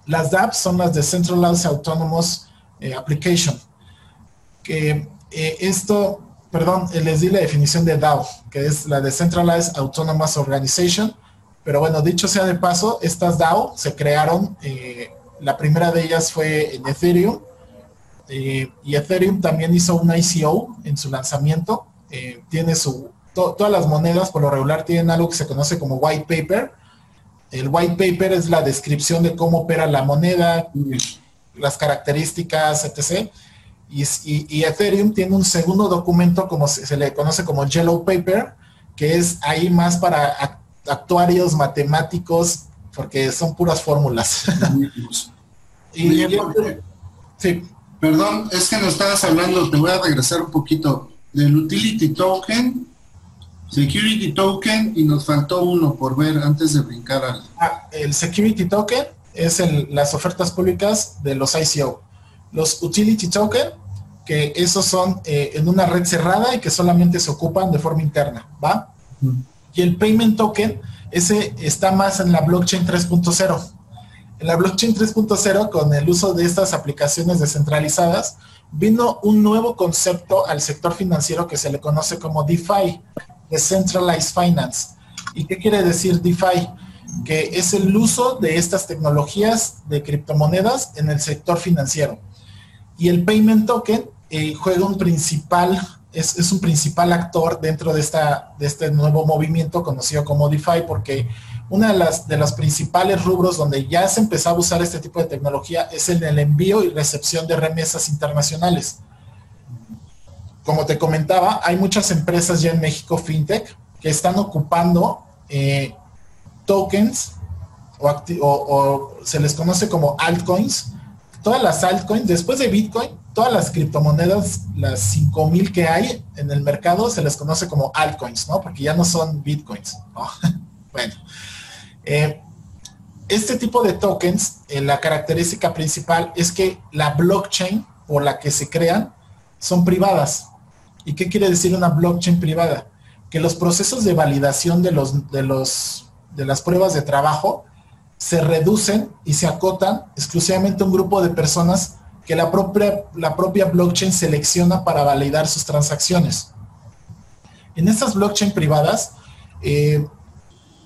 Las dApps son las Decentralized Autonomous eh, Application. Que eh, esto, perdón, les di la definición de DAO, que es la Decentralized Autonomous Organization. Pero bueno, dicho sea de paso, estas DAO se crearon La primera de ellas fue en Ethereum. Eh, y Ethereum también hizo un ICO en su lanzamiento. Eh, tiene su, todas las monedas por lo regular tienen algo que se conoce como white paper. El white paper es la descripción de cómo opera la moneda, las características, etc. Y, Ethereum tiene un segundo documento, como se, le conoce como Yellow Paper, que es ahí más para actuarios matemáticos, porque son puras fórmulas. y, sí. Perdón, es que no estabas hablando, te voy a regresar un poquito, del utility token, security token, y nos faltó uno por ver antes de brincar al... Ah, el security token es las ofertas públicas de los ICO. Los utility token, que esos son eh, en una red cerrada y que solamente se ocupan de forma interna, ¿va? Y el payment token, ese está más en la blockchain 3.0. En la blockchain 3.0, con el uso de estas aplicaciones descentralizadas, vino un nuevo concepto al sector financiero que se le conoce como DeFi, Decentralized Finance. ¿Y qué quiere decir DeFi? Que es el uso de estas tecnologías de criptomonedas en el sector financiero. Y el Payment Token eh, juega un principal, es, un principal actor dentro de, esta, de este nuevo movimiento conocido como DeFi, porque una de las de principales rubros donde ya se empezaba a usar este tipo de tecnología es en el envío y recepción de remesas internacionales. Como te comentaba, hay muchas empresas ya en México, fintech, que están ocupando eh, tokens o, o, se les conoce como altcoins. Todas las altcoins, después de Bitcoin, todas las criptomonedas, las 5000 que hay en el mercado, se les conoce como altcoins, ¿no? Porque ya no son Bitcoins, ¿no? bueno, eh, este tipo de tokens, eh, la característica principal es que la blockchain por la que se crean son privadas. ¿Y qué quiere decir una blockchain privada? Que los procesos de validación de, los, de, los, de las pruebas de trabajo se reducen y se acotan exclusivamente a un grupo de personas que la propia, la propia blockchain selecciona para validar sus transacciones. En estas blockchain privadas, eh,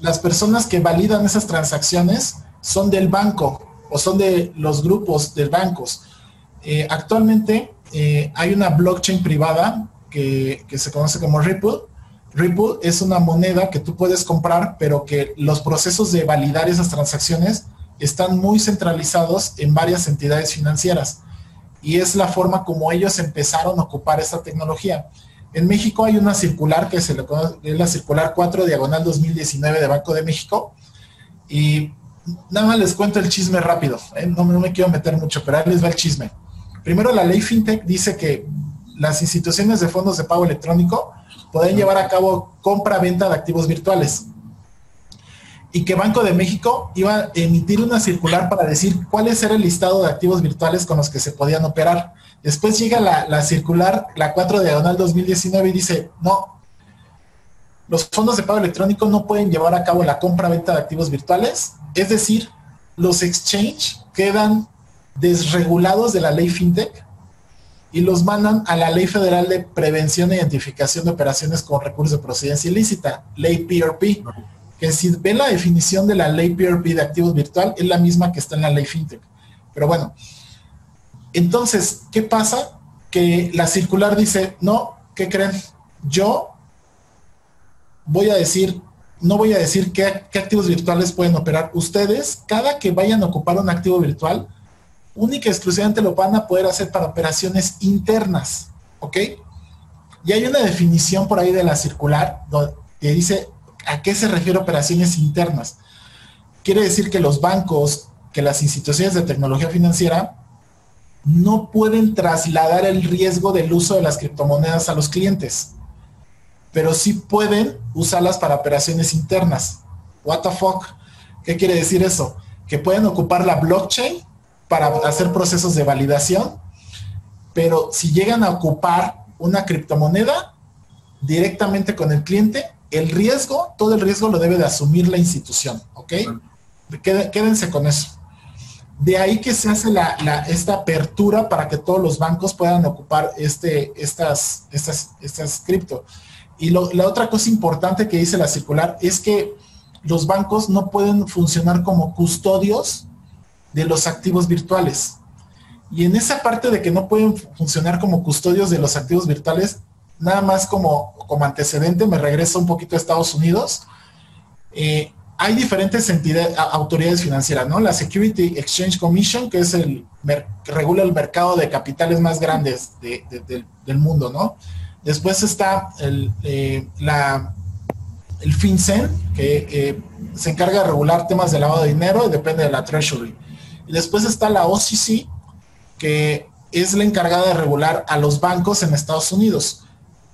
las personas que validan esas transacciones son del banco o son de los grupos de bancos. Eh, actualmente eh, hay una blockchain privada que, se conoce como Ripple. Ripple es una moneda que tú puedes comprar, pero que los procesos de validar esas transacciones están muy centralizados en varias entidades financieras. Y es la forma como ellos empezaron a ocupar esta tecnología. En México hay una circular que se le conoce, es la circular 4 diagonal 2019 de Banco de México. Y nada más les cuento el chisme rápido. ¿eh? No, me quiero meter mucho, pero ahí les va el chisme. Primero, la ley FinTech dice que las instituciones de fondos de pago electrónico pueden llevar a cabo compra-venta de activos virtuales. Y que Banco de México iba a emitir una circular para decir cuál es el listado de activos virtuales con los que se podían operar. Después llega la, circular, la 4 diagonal 2019 y dice, no, los fondos de pago electrónico no pueden llevar a cabo la compra-venta de activos virtuales, es decir, los exchange quedan desregulados de la ley FinTech y los mandan a la Ley Federal de Prevención e Identificación de Operaciones con Recursos de Procedencia Ilícita, Ley PRP, que si ven la definición de la Ley PRP de activos virtual, es la misma que está en la Ley FinTech. Pero bueno, entonces, ¿qué pasa? Que la circular dice, no, ¿qué creen? Yo voy a decir, no voy a decir qué, activos virtuales pueden operar. Ustedes, cada que vayan a ocupar un activo virtual, única y exclusivamente lo van a poder hacer para operaciones internas, ¿ok? Y hay una definición por ahí de la circular que dice a qué se refiere operaciones internas. Quiere decir que los bancos, que las instituciones de tecnología financiera no pueden trasladar el riesgo del uso de las criptomonedas a los clientes, pero sí pueden usarlas para operaciones internas. What the fuck? ¿Qué quiere decir eso? Que pueden ocupar la blockchain para hacer procesos de validación, pero si llegan a ocupar una criptomoneda directamente con el cliente, el riesgo, todo el riesgo lo debe de asumir la institución, ¿ok? Quédense con eso. De ahí que se hace la, esta apertura para que todos los bancos puedan ocupar este, estas, estas, estas cripto. Y la otra cosa importante que dice la circular es que los bancos no pueden funcionar como custodios de los activos virtuales. Y en esa parte de que no pueden funcionar como custodios de los activos virtuales, nada más como, como antecedente, me regreso un poquito a Estados Unidos. Eh, hay diferentes entidades, autoridades financieras, ¿no? La Security Exchange Commission, que es el que regula el mercado de capitales más grandes del mundo, ¿no? Después está el, eh, la, el FinCEN, que eh, se encarga de regular temas de lavado de dinero y depende de la Treasury. Y después está la OCC, que es la encargada de regular a los bancos en Estados Unidos.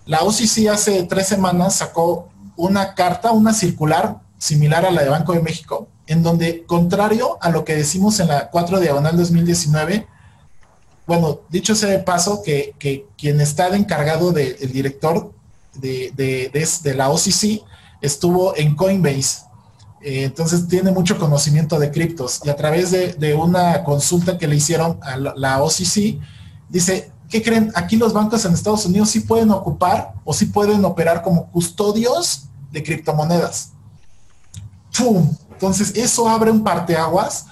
La OCC hace tres semanas sacó una carta, una circular similar a la de Banco de México, en donde, contrario a lo que decimos en la 4 diagonal 2019, bueno, dicho sea de paso, que, quien está de encargado del director de, de, la OCC estuvo en Coinbase. Eh, entonces tiene mucho conocimiento de criptos y a través de, una consulta que le hicieron a la, OCC, dice, ¿qué creen? Aquí los bancos en Estados Unidos sí pueden ocupar o sí pueden operar como custodios de criptomonedas. ¡Pum! Entonces eso abre un parteaguas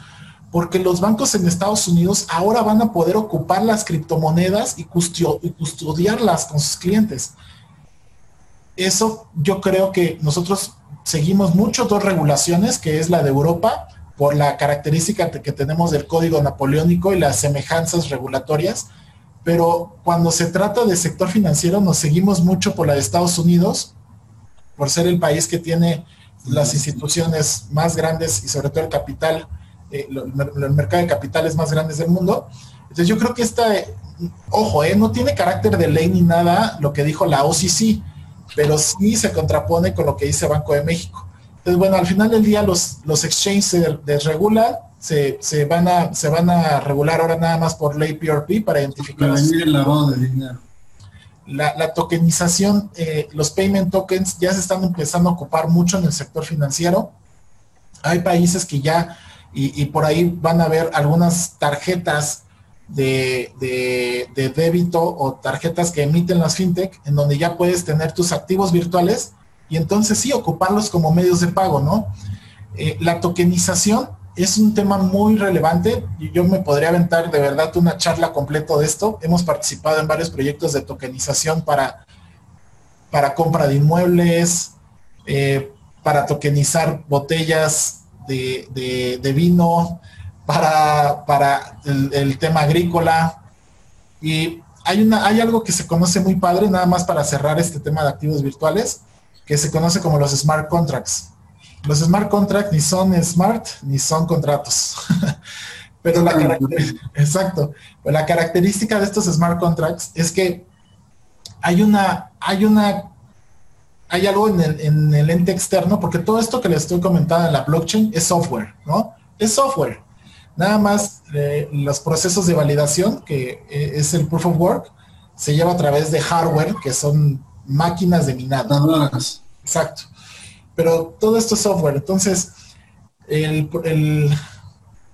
porque los bancos en Estados Unidos ahora van a poder ocupar las criptomonedas y, custodiarlas con sus clientes. Eso yo creo que nosotros seguimos mucho dos regulaciones, que es la de Europa, por la característica que tenemos del código napoleónico y las semejanzas regulatorias, pero cuando se trata de sector financiero nos seguimos mucho por la de Estados Unidos, por ser el país que tiene las instituciones más grandes y sobre todo el capital eh, el mercado de capitales más grandes del mundo. Entonces yo creo que esta, ojo, eh, no tiene carácter de ley ni nada lo que dijo la OCC, pero sí se contrapone con lo que dice Banco de México. Entonces, bueno, al final del día los, los exchanges se desregulan, se, se, van a, se van a regular ahora nada más por ley PRP para identificar. el lavado de dinero. La, la, tokenización, eh, los payment tokens ya se están empezando a ocupar mucho en el sector financiero. Hay países que ya y, por ahí van a ver algunas tarjetas de, débito o tarjetas que emiten las fintech, en donde ya puedes tener tus activos virtuales y entonces sí ocuparlos como medios de pago, ¿no? Eh, la tokenización es un tema muy relevante y yo me podría aventar de verdad una charla completa de esto. Hemos participado en varios proyectos de tokenización para, para compra de inmuebles, eh, para tokenizar botellas de, vino, para, para el, tema agrícola. Y hay, una, hay algo que se conoce muy padre, nada más para cerrar este tema de activos virtuales, que se conoce como los smart contracts. Los smart contracts ni son smart ni son contratos. Pero la, exacto. la característica de estos smart contracts es que hay una, hay una hay algo en el, ente externo, porque todo esto que les estoy comentando en la blockchain es software, ¿no? Es software. Nada más eh, los procesos de validación, que eh, es el proof of work, se lleva a través de hardware, que son máquinas de minado. Exacto. Pero todo esto es software. Entonces, el,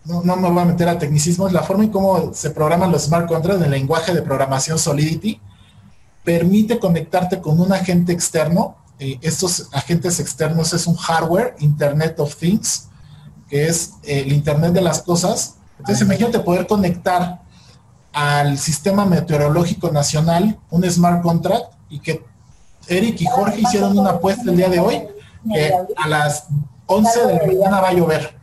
no, no, me voy a meter a tecnicismos, la forma en cómo se programan los smart contracts en el lenguaje de programación Solidity permite conectarte con un agente externo eh, estos agentes externos es un hardware, Internet of Things, que es el Internet de las cosas. Entonces, imagínate poder conectar al sistema meteorológico nacional un smart contract y que Eric y Jorge hicieron una apuesta el día de hoy que a las 11 de la mañana va a llover.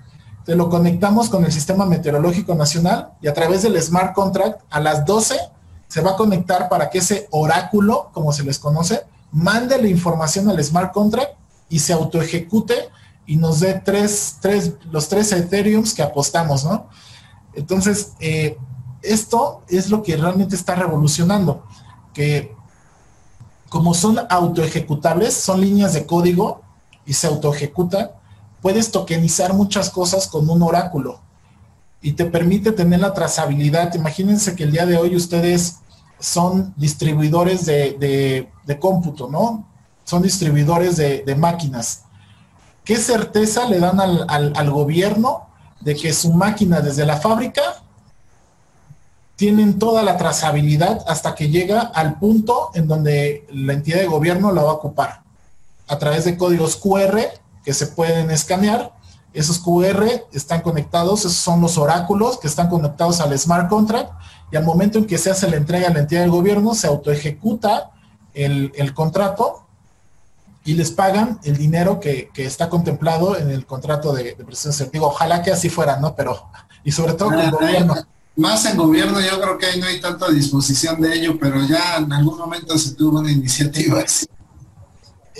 Te lo conectamos con el sistema meteorológico nacional y a través del smart contract a las 12 se va a conectar para que ese oráculo, como se les conoce, mande la información al smart contract y se autoejecute y nos dé tres, tres, los tres Ethereums que apostamos, ¿no? Entonces, eh, esto es lo que realmente está revolucionando, que como son autoejecutables, son líneas de código y se autoejecuta, puedes tokenizar muchas cosas con un oráculo y te permite tener la trazabilidad. Imagínense que el día de hoy ustedes son distribuidores de, cómputo, ¿no? Son distribuidores de, máquinas. ¿Qué certeza le dan al, gobierno de que su máquina desde la fábrica tienen toda la trazabilidad hasta que llega al punto en donde la entidad de gobierno la va a ocupar? A través de códigos QR que se pueden escanear Esos QR están conectados, esos son los oráculos que están conectados al smart contract y al momento en que se hace la entrega a la entidad del gobierno, se autoejecuta el, el contrato y les pagan el dinero que, está contemplado en el contrato de, de Digo, ojalá que así fuera, ¿no? Pero, y sobre todo con el gobierno. Más en gobierno, yo creo que ahí no hay tanta disposición de ello, pero ya en algún momento se tuvo una iniciativa así.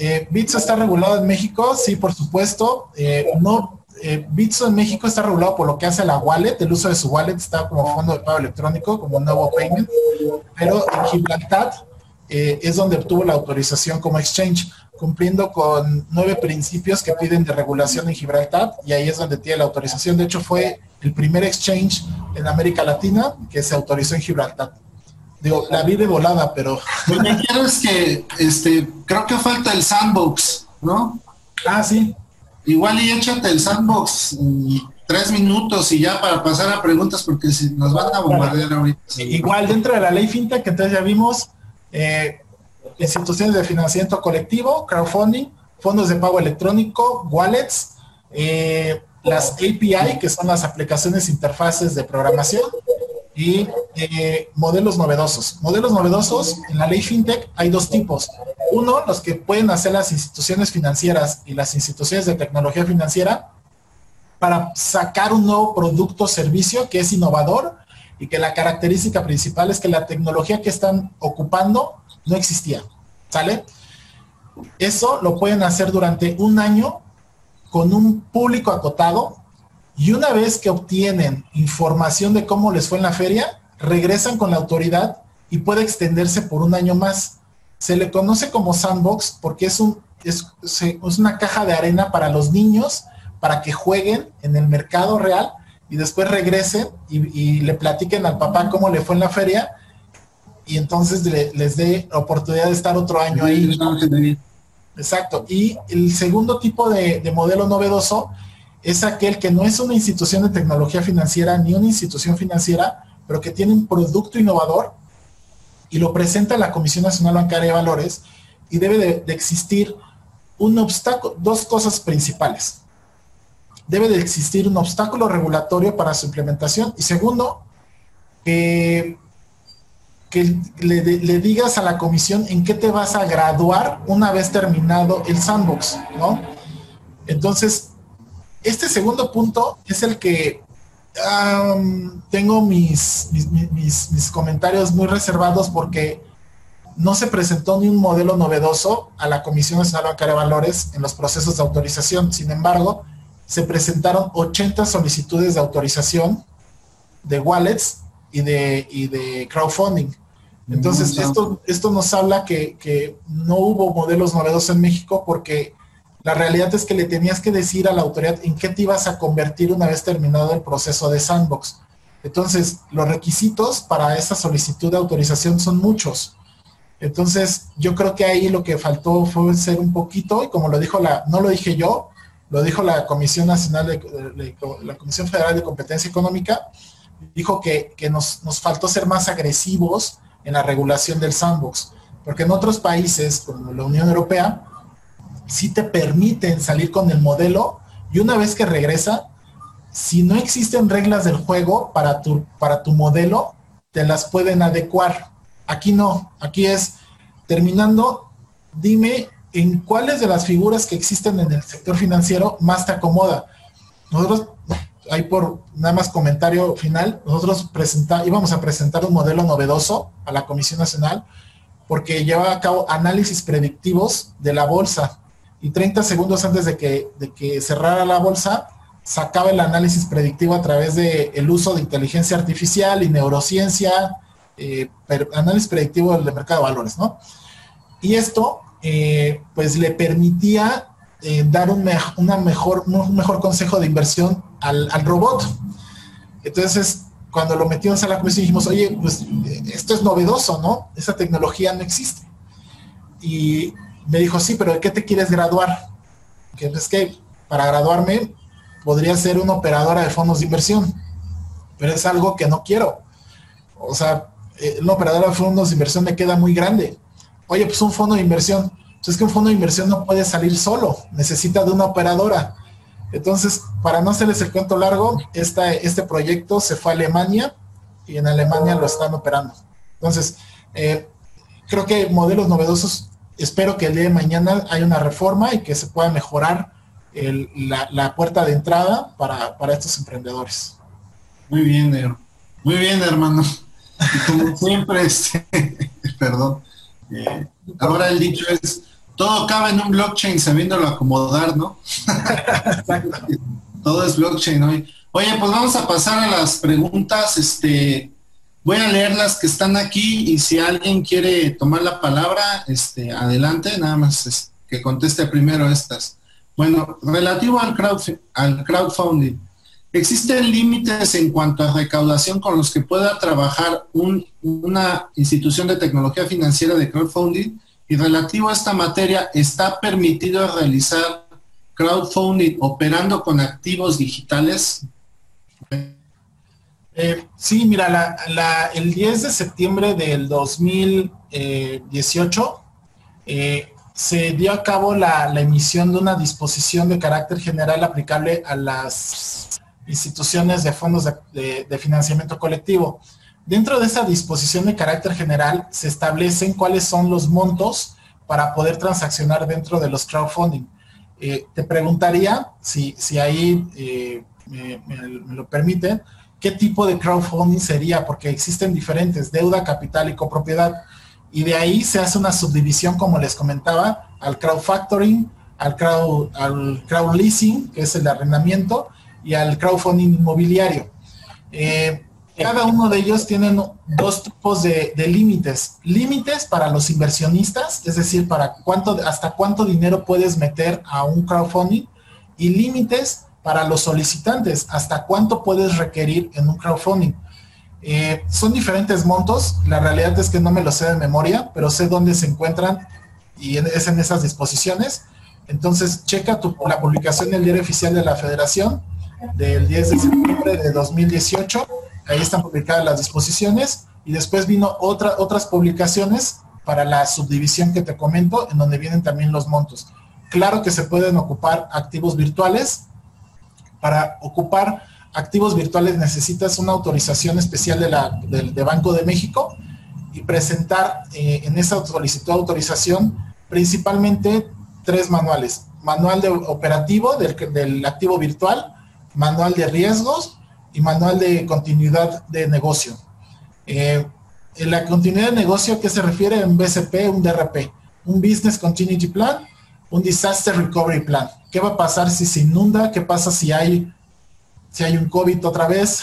Eh, Bitso está regulado en México, sí, por supuesto. Eh, no, eh, Bitso en México está regulado por lo que hace la wallet, el uso de su wallet está como fondo de pago electrónico, como nuevo payment, pero en Gibraltar eh, es donde obtuvo la autorización como exchange, cumpliendo con nueve principios que piden de regulación en Gibraltar, y ahí es donde tiene la autorización. De hecho, fue el primer exchange en América Latina que se autorizó en Gibraltar. Digo, la vi de volada, pero... Lo que quiero es que, este, creo que falta el sandbox, ¿no? Ah, sí. Igual y échate el sandbox y tres minutos y ya para pasar a preguntas porque si nos van a bombardear ahorita. Igual dentro de la ley FinTech, entonces ya vimos eh, instituciones de financiamiento colectivo, crowdfunding, fondos de pago electrónico, wallets, eh, las API, que son las aplicaciones interfaces de programación, y eh, modelos novedosos. Modelos novedosos, en la ley FinTech hay dos tipos. Uno, los que pueden hacer las instituciones financieras y las instituciones de tecnología financiera para sacar un nuevo producto o servicio que es innovador y que la característica principal es que la tecnología que están ocupando no existía. ¿Sale? Eso lo pueden hacer durante un año con un público acotado y una vez que obtienen información de cómo les fue en la feria, regresan con la autoridad y puede extenderse por un año más. Se le conoce como sandbox porque es, un, es, una caja de arena para los niños, para que jueguen en el mercado real y después regresen y, le platiquen al papá cómo le fue en la feria y entonces les dé oportunidad de estar otro año ahí. Exacto. Y el segundo tipo de, de modelo novedoso es aquel que no es una institución de tecnología financiera ni una institución financiera, pero que tiene un producto innovador y lo presenta la Comisión Nacional Bancaria de Valores y debe de, existir un obstáculo, dos cosas principales. Debe de existir un obstáculo regulatorio para su implementación y segundo, que, le, le, digas a la comisión en qué te vas a graduar una vez terminado el sandbox, ¿no? Entonces, este segundo punto es el que tengo mis mis, comentarios muy reservados porque no se presentó ni un modelo novedoso a la Comisión Nacional Bancaria de Valores en los procesos de autorización. Sin embargo, se presentaron 80 solicitudes de autorización de wallets y de, de crowdfunding. Entonces, esto, esto nos habla que, que no hubo modelos novedosos en México porque la realidad es que le tenías que decir a la autoridad en qué te ibas a convertir una vez terminado el proceso de sandbox. Entonces, los requisitos para esa solicitud de autorización son muchos. Entonces, yo creo que ahí lo que faltó fue ser un poquito, y como lo dijo la, no lo dije yo, lo dijo la Comisión Nacional de, la Comisión Federal de Competencia Económica, dijo que, nos, nos faltó ser más agresivos en la regulación del sandbox, porque en otros países, como la Unión Europea, si te permiten salir con el modelo y una vez que regresa, si no existen reglas del juego para tu, para tu modelo, te las pueden adecuar. Aquí no, aquí es terminando, dime en cuáles de las figuras que existen en el sector financiero más te acomoda. Nosotros, ahí por nada más comentario final, nosotros presenta, íbamos a presentar un modelo novedoso a la Comisión Nacional porque lleva a cabo análisis predictivos de la bolsa y 30 segundos antes de que, de que cerrara la bolsa, sacaba el análisis predictivo a través del el uso de inteligencia artificial y neurociencia, eh, análisis predictivo del mercado de valores, ¿no? Y esto, eh, pues le permitía eh, dar un, una mejor, un mejor consejo de inversión al, al robot. Entonces, cuando lo metimos a la comisión dijimos, oye, pues esto es novedoso, ¿no? Esa tecnología no existe. Y me dijo, sí, pero ¿de qué te quieres graduar? Que es que para graduarme podría ser una operadora de fondos de inversión, pero es algo que no quiero. O sea, eh, una operadora de fondos de inversión me queda muy grande. Oye, pues un fondo de inversión. Entonces, pues es que un fondo de inversión no puede salir solo, necesita de una operadora. Entonces, para no hacerles el cuento largo, esta, este proyecto se fue a Alemania y en Alemania lo están operando. Entonces, eh, creo que modelos novedosos, espero que el día de mañana haya una reforma y que se pueda mejorar la, puerta de entrada para, estos emprendedores. Muy bien, muy bien, hermano. como siempre, este, perdón, eh, ahora el dicho es, todo cabe en un blockchain sabiéndolo acomodar, ¿no? todo es blockchain hoy. Oye, pues vamos a pasar a las preguntas. Este, voy a leer las que están aquí y si alguien quiere tomar la palabra, este, adelante, nada más que conteste primero estas. Bueno, relativo al, al crowdfunding, ¿existen límites en cuanto a recaudación con los que pueda trabajar una institución de tecnología financiera de crowdfunding? Y relativo a esta materia, ¿está permitido realizar crowdfunding operando con activos digitales? Eh, sí, mira, el 10 de septiembre del 2018 eh, se dio a cabo la, emisión de una disposición de carácter general aplicable a las instituciones de fondos de financiamiento colectivo. Dentro de esa disposición de carácter general se establecen cuáles son los montos para poder transaccionar dentro de los crowdfunding. Eh, te preguntaría, si, si ahí eh, me, lo permiten, qué tipo de crowdfunding sería, porque existen diferentes, deuda, capital y copropiedad. Y de ahí se hace una subdivisión, como les comentaba, al crowdfactoring, al crowd, leasing, que es el de arrendamiento, y al crowdfunding inmobiliario. Eh, cada uno de ellos tienen dos tipos de, límites. Límites para los inversionistas, es decir, para cuánto, hasta cuánto dinero puedes meter a un crowdfunding, y límites para los solicitantes, hasta cuánto puedes requerir en un crowdfunding. Eh, son diferentes montos, la realidad es que no me lo sé de memoria, pero sé dónde se encuentran y es en esas disposiciones. Entonces, checa tu, la publicación del diario oficial de la federación del 10 de septiembre de 2018 ahí están publicadas las disposiciones y después vino otra, otras publicaciones para la subdivisión que te comento, en donde vienen también los montos. Claro que se pueden ocupar activos virtuales. Para ocupar activos virtuales necesitas una autorización especial de, Banco de México y presentar eh, en esa solicitud de autorización principalmente tres manuales. Manual operativo del, activo virtual, manual de riesgos y manual de continuidad de negocio. Eh, en la continuidad de negocio, ¿a qué se refiere? Un BCP, un DRP, un Business Continuity Plan, un Disaster Recovery Plan. ¿Qué va a pasar si se inunda? ¿Qué pasa si hay, si hay un COVID otra vez?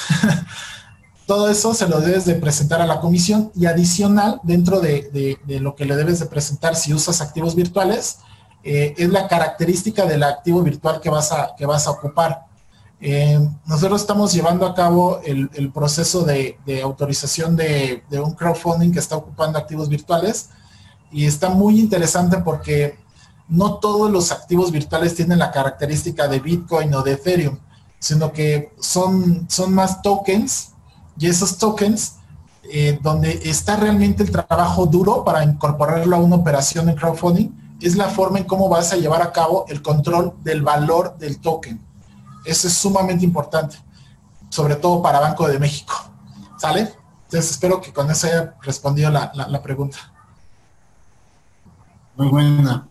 Todo eso se lo debes de presentar a la comisión y adicional, dentro de, lo que le debes de presentar si usas activos virtuales, eh, es la característica del activo virtual que vas a, que vas a ocupar. Eh, nosotros estamos llevando a cabo el, proceso de, autorización de, un crowdfunding que está ocupando activos virtuales y está muy interesante porque no todos los activos virtuales tienen la característica de Bitcoin o de Ethereum, sino que son, son más tokens y esos tokens eh, donde está realmente el trabajo duro para incorporarlo a una operación de crowdfunding es la forma en cómo vas a llevar a cabo el control del valor del token. Eso es sumamente importante, sobre todo para Banco de México. ¿Sale? Entonces espero que con eso haya respondido la, pregunta. Muy buena.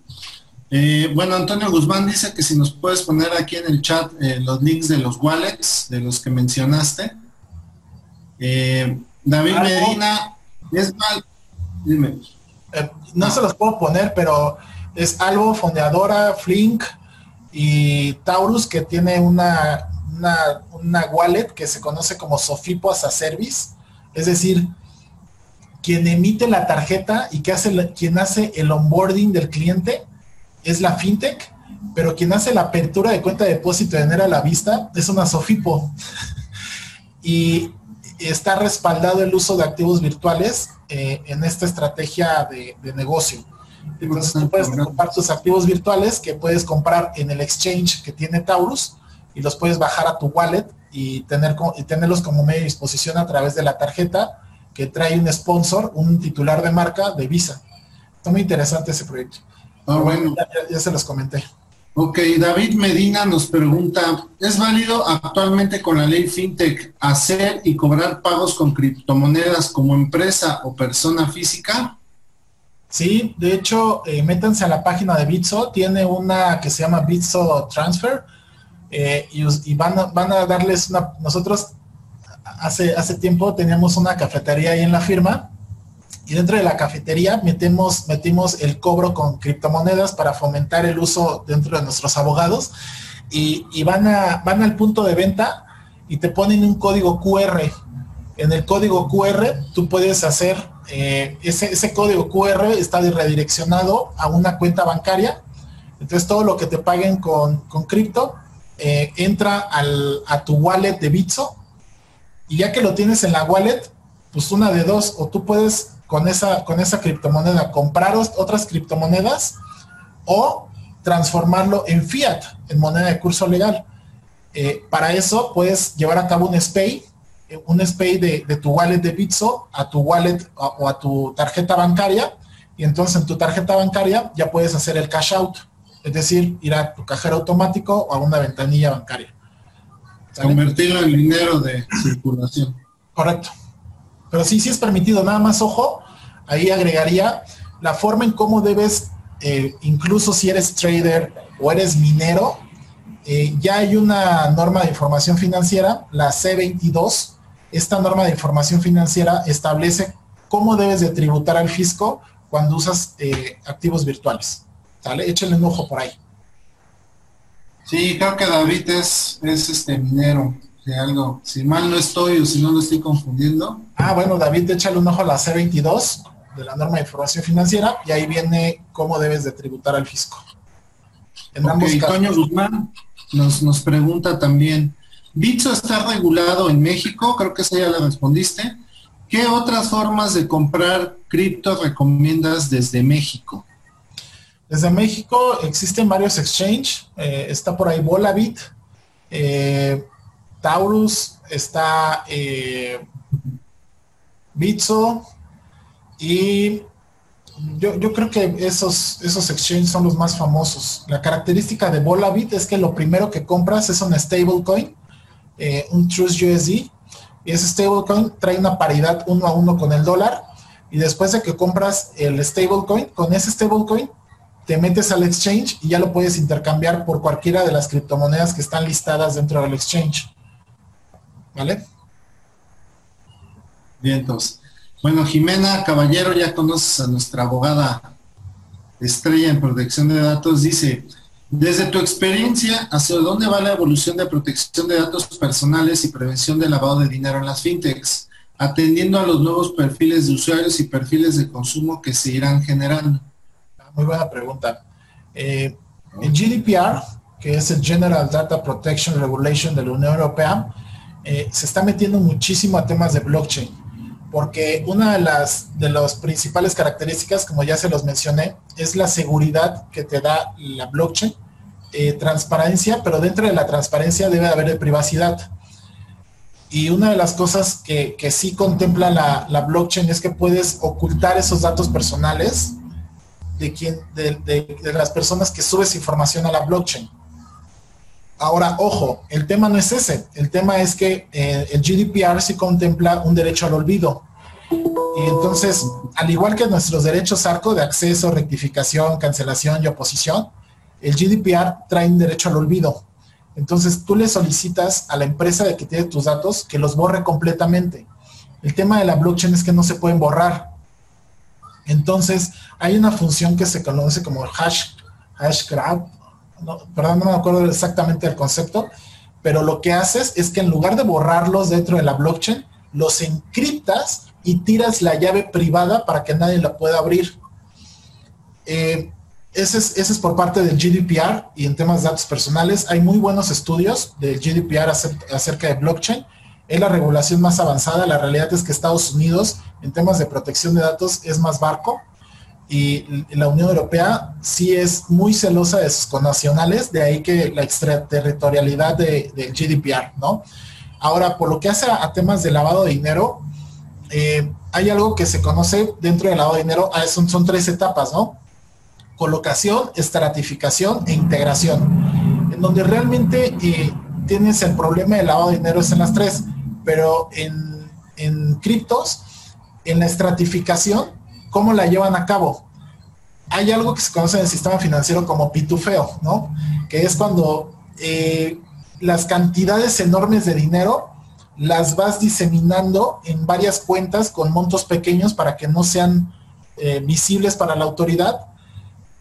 Eh, bueno, Antonio Guzmán dice que si nos puedes poner aquí en el chat eh, los links de los wallets, de los que mencionaste. Eh, David Medina, es mal. Dime. no se los puedo poner, pero es algo fondeadora, Flink, y Taurus que tiene una, una, wallet que se conoce como Sofipo as a Service, es decir, quien emite la tarjeta y que hace quien hace el onboarding del cliente es la fintech, pero quien hace la apertura de cuenta de depósito de dinero a la vista es una Sofipo. y está respaldado el uso de activos virtuales eh, en esta estrategia de negocio. Entonces tú puedes comprar tus activos virtuales que puedes comprar en el exchange que tiene Taurus y los puedes bajar a tu wallet y, tener, y tenerlos como medio de disposición a través de la tarjeta que trae un sponsor, un titular de marca de Visa. Está muy interesante ese proyecto. Ah, bueno. Ya, se los comenté. Ok, David Medina nos pregunta, ¿es válido actualmente con la ley FinTech hacer y cobrar pagos con criptomonedas como empresa o persona física? Sí, de hecho, eh, métanse a la página de Bitso, tiene una que se llama Bitso Transfer eh, y, van, a, van a darles una, nosotros hace, hace tiempo teníamos una cafetería ahí en la firma y dentro de la cafetería metemos, metimos el cobro con criptomonedas para fomentar el uso dentro de nuestros abogados y, van, a, van al punto de venta y te ponen un código QR. En el código QR tú puedes hacer, eh, ese, ese código QR está redireccionado a una cuenta bancaria. Entonces todo lo que te paguen con, con cripto eh, entra al, a tu wallet de Bitso y ya que lo tienes en la wallet, pues una de dos, o tú puedes con esa, con esa criptomoneda comprar otras criptomonedas o transformarlo en fiat, en moneda de curso legal. Eh, para eso puedes llevar a cabo un SPAY, eh, un SPAY de, tu wallet de Bitso a tu wallet o a tu tarjeta bancaria y entonces en tu tarjeta bancaria ya puedes hacer el cash out, es decir, ir a tu cajero automático o a una ventanilla bancaria. Convertirlo en dinero de circulación. Correcto. Pero sí, sí es permitido. Nada más, ojo, ahí agregaría la forma en cómo debes, eh, incluso si eres trader o eres minero, eh, ya hay una norma de información financiera, la C22. Esta norma de información financiera establece cómo debes de tributar al fisco cuando usas eh, activos virtuales. ¿Sale? Échenle un ojo por ahí. Sí, creo que David es, es este minero de algo. Si mal no estoy o si no lo estoy confundiendo. Ah, bueno, David, échale un ojo a la C22 de la norma de información financiera y ahí viene cómo debes de tributar al fisco. En okay, Toño Guzmán nos, nos pregunta también, ¿Bitso está regulado en México? Creo que esa ya la respondiste. ¿Qué otras formas de comprar cripto recomiendas desde México? Desde México existen varios exchange. Eh, está por ahí Volabit, eh, Taurus, está eh, Bitso y yo, creo que esos, esos exchanges son los más famosos. La característica de Volabit es que lo primero que compras es un stablecoin, un Trust USD, y ese stablecoin trae una paridad uno a uno con el dólar. Y después de que compras el stablecoin, con ese stablecoin te metes al exchange y ya lo puedes intercambiar por cualquiera de las criptomonedas que están listadas dentro del exchange. ¿Vale? Bien, entonces. Bueno, Jimena Caballero, ya conoces a nuestra abogada estrella en protección de datos, dice, desde tu experiencia, ¿hacia dónde va la evolución de protección de datos personales y prevención de lavado de dinero en las fintechs, atendiendo a los nuevos perfiles de usuarios y perfiles de consumo que se irán generando? muy buena pregunta. Eh, el GDPR, que es el General Data Protection Regulation de la Unión Europea, eh, se está metiendo muchísimo a temas de blockchain, porque una de las, de las principales características, como ya se los mencioné, es la seguridad que te da la blockchain, eh, transparencia, pero dentro de la transparencia debe haber privacidad. Y una de las cosas que, que sí contempla la, la blockchain es que puedes ocultar esos datos personales de, quien, de, las personas que subes información a la blockchain. Ahora, ojo, el tema no es ese. El tema es que eh, el GDPR sí contempla un derecho al olvido. Y entonces, al igual que nuestros derechos ARCO de acceso, rectificación, cancelación y oposición, el GDPR trae un derecho al olvido. Entonces, tú le solicitas a la empresa de que tiene tus datos que los borre completamente. El tema de la blockchain es que no se pueden borrar. Entonces, hay una función que se conoce como hash, hash grab, perdón, no me acuerdo exactamente el concepto, pero lo que haces es que en lugar de borrarlos dentro de la blockchain, los encriptas y tiras la llave privada para que nadie la pueda abrir. Eh, ese, es, ese, es, por parte del GDPR y en temas de datos personales. Hay muy buenos estudios del GDPR acerca de blockchain es la regulación más avanzada. La realidad es que Estados Unidos en temas de protección de datos es más barco y la Unión Europea sí es muy celosa de sus connacionales, de ahí que la extraterritorialidad del GDPR, ¿no? Ahora, por lo que hace a, temas de lavado de dinero, eh, hay algo que se conoce dentro del lavado de dinero, ah, son, son tres etapas, ¿no? colocación, estratificación e integración, en donde realmente eh, tienes el problema de lavado de dinero es en las tres, pero en, en criptos, en la estratificación, ¿cómo la llevan a cabo? Hay algo que se conoce en el sistema financiero como pitufeo, ¿no? Que es cuando eh, las cantidades enormes de dinero las vas diseminando en varias cuentas con montos pequeños para que no sean eh, visibles para la autoridad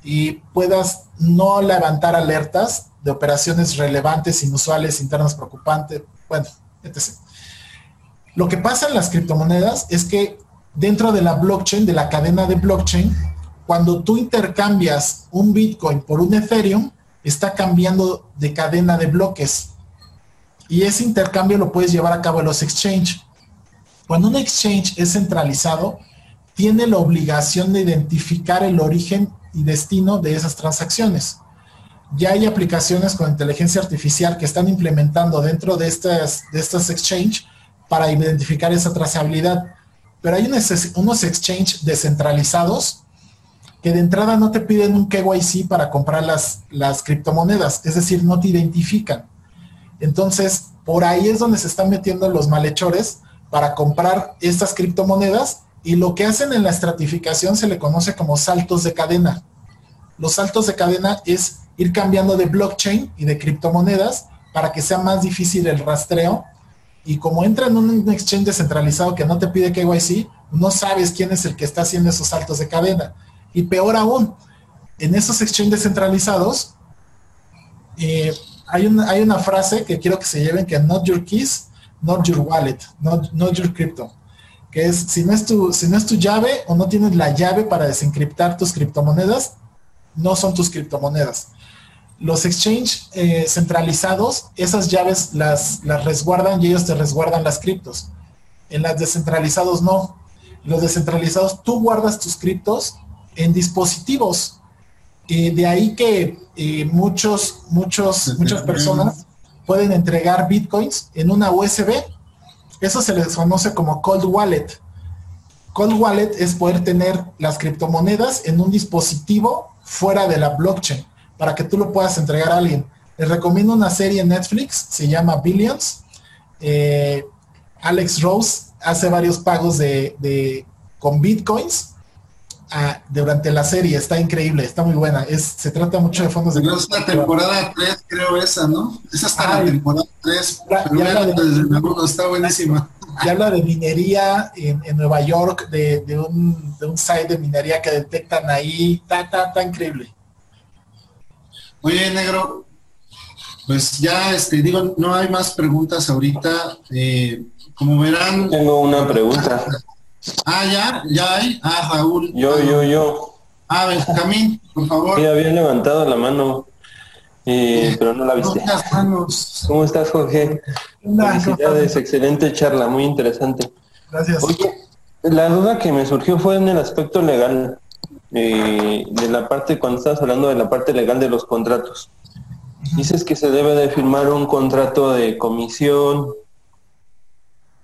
y puedas no levantar alertas de operaciones relevantes, inusuales, internas preocupantes, bueno, etc. Lo que pasa en las criptomonedas es que dentro de la blockchain, de la cadena de blockchain, cuando tú intercambias un Bitcoin por un Ethereum, está cambiando de cadena de bloques. Y ese intercambio lo puedes llevar a cabo en los exchange. Cuando un exchange es centralizado, tiene la obligación de identificar el origen y destino de esas transacciones. Ya hay aplicaciones con inteligencia artificial que están implementando dentro de estas, de estas exchange para identificar esa trazabilidad. Pero hay unos, unos exchange descentralizados que de entrada no te piden un KYC para comprar las, las criptomonedas, es decir, no te identifican. Entonces, por ahí es donde se están metiendo los malhechores para comprar estas criptomonedas y lo que hacen en la estratificación se le conoce como saltos de cadena. Los saltos de cadena es ir cambiando de blockchain y de criptomonedas para que sea más difícil el rastreo. Y como entra en un exchange descentralizado que no te pide KYC, no sabes quién es el que está haciendo esos saltos de cadena. Y peor aún, en esos exchanges descentralizados, eh, hay, una, frase que quiero que se lleven que not your keys, not your wallet, not, not your crypto. Que es, si no es, tu, si no es tu llave o no tienes la llave para desencriptar tus criptomonedas, no son tus criptomonedas. Los exchange eh, centralizados, esas llaves las, las resguardan y ellos te resguardan las criptos. En las descentralizados no. Los descentralizados, tú guardas tus criptos en dispositivos. de ahí que eh, muchos, muchos, muchas personas pueden entregar bitcoins en una USB. Eso se les conoce como cold wallet. Cold wallet es poder tener las criptomonedas en un dispositivo fuera de la blockchain para que tú lo puedas entregar a alguien. Les recomiendo una serie en Netflix, se llama Billions. Eh, Alex Rose hace varios pagos de, con bitcoins durante la serie. Está increíble, está muy buena. Es, se trata mucho de fondos de... es la temporada 3, creo esa, ¿no? Es hasta la temporada 3. Ya, de, está buenísima. Y habla de minería en, Nueva York, de, de, un, de un site de minería que detectan ahí. Está, está, está increíble. Oye, negro, pues ya, este, digo, no hay más preguntas ahorita. Eh, como verán... Tengo una pregunta. Ah, ya, ya hay. Ah, Raúl. Yo, yo, yo. Ah, Benjamín, por favor. Sí, había levantado la mano, eh, pero no la viste. ¿Cómo estás, Jorge? Felicidades, excelente charla, muy interesante. Gracias. Oye, la duda que me surgió fue en el aspecto legal, eh, de la parte, cuando estabas hablando de la parte legal de los contratos. Dices que se debe de firmar un contrato de comisión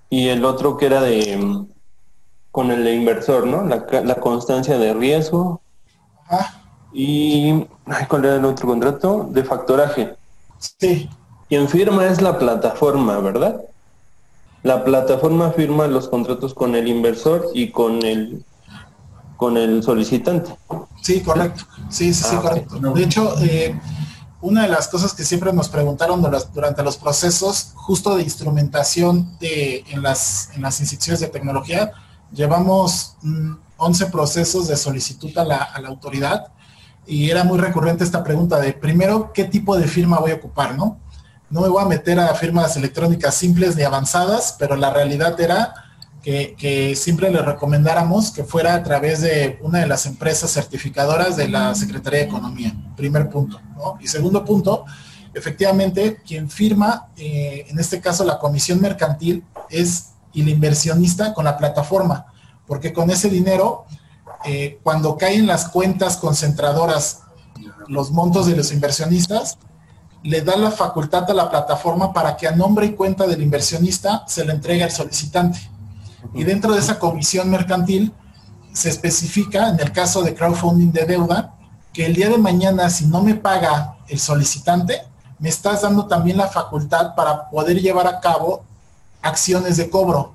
y el otro que era de con el inversor, ¿no? La, constancia de riesgo. Y, ¿cuál era el otro contrato? De factoraje. Sí. Quien firma es la plataforma, ¿verdad? La plataforma firma los contratos con el inversor y con el con el solicitante. Sí, correcto. Sí, sí, sí, ah, correcto. De hecho, eh, una de las cosas que siempre nos preguntaron durante los procesos justo de instrumentación de, en, las, en las instituciones de tecnología Llevamos 11 mm, procesos de solicitud a la, autoridad y era muy recurrente esta pregunta de, primero, ¿qué tipo de firma voy a ocupar? No, no me voy a meter a firmas electrónicas simples ni avanzadas, pero la realidad era que, siempre le recomendáramos que fuera a través de una de las empresas certificadoras de la Secretaría de Economía. Primer punto. Y segundo punto, efectivamente, quien firma, eh, en este caso la comisión mercantil, es el inversionista con la plataforma, porque con ese dinero, eh, cuando caen las cuentas concentradoras, los montos de los inversionistas, le da la facultad a la plataforma para que a nombre y cuenta del inversionista se le entregue al solicitante. Y dentro de esa comisión mercantil se especifica, en el caso de crowdfunding de deuda, que el día de mañana, si no me paga el solicitante, me estás dando también la facultad para poder llevar a cabo acciones de cobro.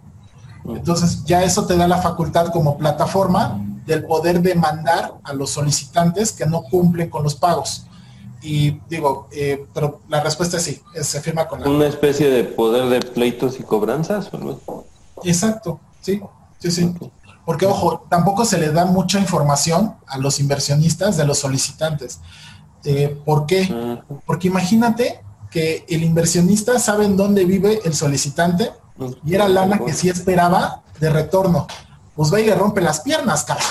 Entonces ya eso te da la facultad como plataforma del poder demandar a los solicitantes que no cumplen con los pagos. Y digo, eh, pero la respuesta es sí, se firma con la... Una especie de poder de pleitos y cobranzas. Exacto, sí, sí, sí. Porque, ojo, tampoco se le da mucha información a los inversionistas de los solicitantes. Eh, ¿Por qué? Porque imagínate que el inversionista sabe en dónde vive el solicitante y era lana que sí esperaba de retorno. Pues va y le rompe las piernas, cabrón.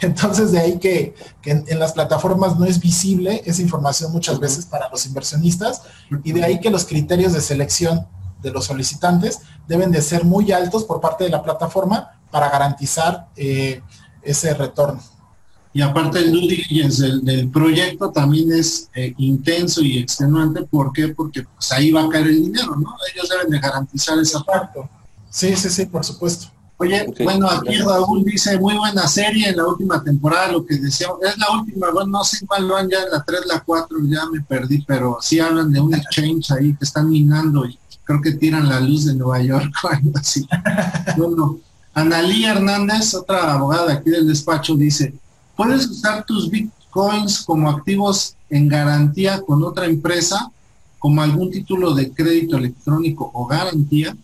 Entonces, de ahí que, en, las plataformas no es visible esa información muchas veces para los inversionistas y de ahí que los criterios de selección de los solicitantes deben de ser muy altos por parte de la plataforma para garantizar eh, ese retorno. Y aparte el due diligence del, proyecto también es eh, intenso y extenuante. ¿Por qué? Porque pues, ahí va a caer el dinero, ¿no? Ellos deben de garantizar esa parte. Sí, sí, sí, por supuesto. Oye, bueno, aquí Raúl dice, muy buena serie en la última temporada, lo que decíamos, es la última, bueno, no sé cuál van ya, la 3, la 4, ya me perdí, pero sí hablan de un exchange ahí que están minando y creo que tiran la luz de Nueva York o algo así. bueno, Analí Hernández, otra abogada aquí del despacho, dice, ¿puedes usar tus bitcoins como activos en garantía con otra empresa, como algún título de crédito electrónico o garantía?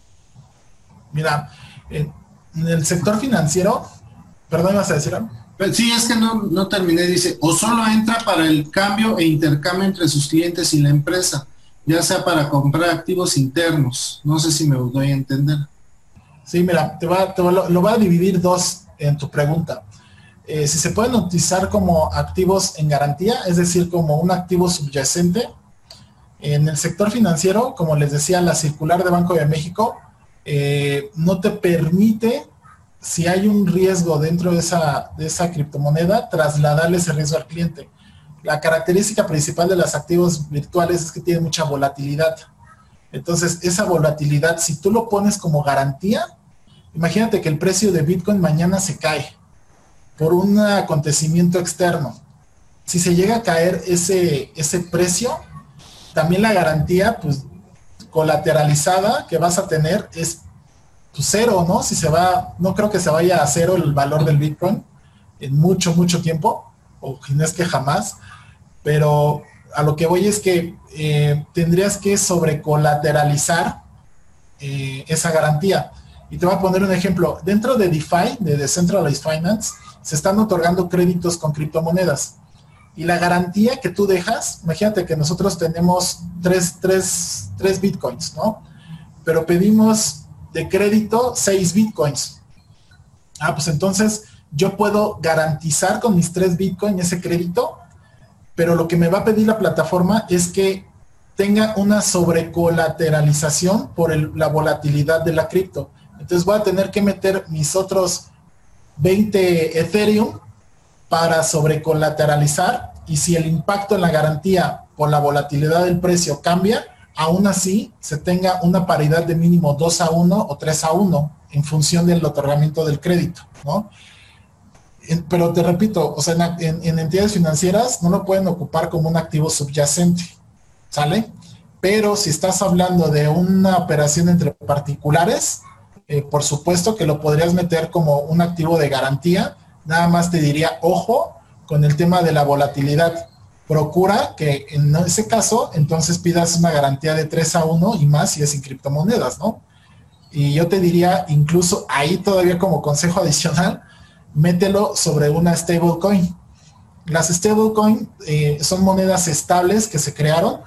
Mira, en el sector financiero, perdón, vas a decir algo? Pues sí, es que no, no terminé, dice, o solo entra para el cambio e intercambio entre sus clientes y la empresa, ya sea para comprar activos internos. No sé si me doy a entender. Sí, mira, te va, lo, voy a dividir dos en tu pregunta. Eh, si se pueden utilizar como activos en garantía, es decir, como un activo subyacente, en el sector financiero, como les decía, la circular de Banco de México eh, no te permite, si hay un riesgo dentro de esa, de esa criptomoneda, trasladarle ese riesgo al cliente. La característica principal de los activos virtuales es que tienen mucha volatilidad. Entonces, esa volatilidad, si tú lo pones como garantía, imagínate que el precio de Bitcoin mañana se cae por un acontecimiento externo. Si se llega a caer ese, ese precio, también la garantía, pues, colateralizada que vas a tener es pues, cero, ¿no? Si se va, no creo que se vaya a cero el valor del Bitcoin en mucho, mucho tiempo, o es que jamás, pero a lo que voy es que eh, tendrías que sobrecolateralizar eh, esa garantía. Y te voy a poner un ejemplo. Dentro de DeFi, de Decentralized Finance, se están otorgando créditos con criptomonedas. Y la garantía que tú dejas, imagínate que nosotros tenemos tres, tres, tres bitcoins, ¿no? Pero pedimos de crédito seis bitcoins. Ah, pues entonces yo puedo garantizar con mis tres bitcoins ese crédito pero lo que me va a pedir la plataforma es que tenga una sobrecolateralización por la volatilidad de la cripto. Entonces voy a tener que meter mis otros 20 Ethereum para sobrecolateralizar y si el impacto en la garantía por la volatilidad del precio cambia, aún así se tenga una paridad de mínimo 2 a 1 o 3 a 1 en función del otorgamiento del crédito, ¿no? Pero te repito, o sea, en, entidades financieras no lo pueden ocupar como un activo subyacente, ¿sale? Pero si estás hablando de una operación entre particulares, eh, por supuesto que lo podrías meter como un activo de garantía. Nada más te diría, ojo con el tema de la volatilidad. Procura que en ese caso, entonces pidas una garantía de 3 a 1 y más si es en criptomonedas, ¿no? Y yo te diría, incluso ahí todavía como consejo adicional, mételo sobre una stablecoin. Las stablecoin eh, son monedas estables que se crearon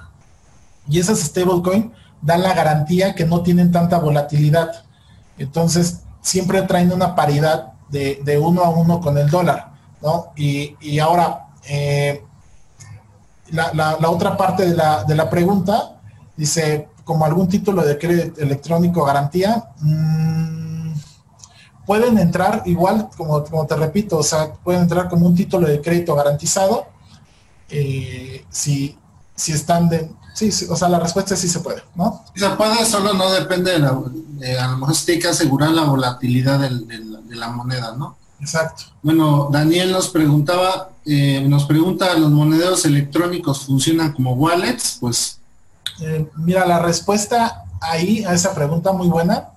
y esas stablecoin dan la garantía que no tienen tanta volatilidad. Entonces, siempre traen una paridad de, uno a uno con el dólar, ¿no? Y, ahora, eh, la, otra parte de la, de la, pregunta dice, como algún título de crédito electrónico garantía, mm, pueden entrar igual, como, como te repito, o sea, pueden entrar como un título de crédito garantizado eh, si, si están de... Sí, o sea, la respuesta es sí se puede, ¿no? Se puede, solo no depende de, la, a lo mejor se tiene que asegurar la volatilidad de la moneda, ¿no? Exacto. Bueno, Daniel nos preguntaba, eh, nos pregunta, ¿los monederos electrónicos funcionan como wallets? Pues... Eh, mira, la respuesta ahí a esa pregunta muy buena,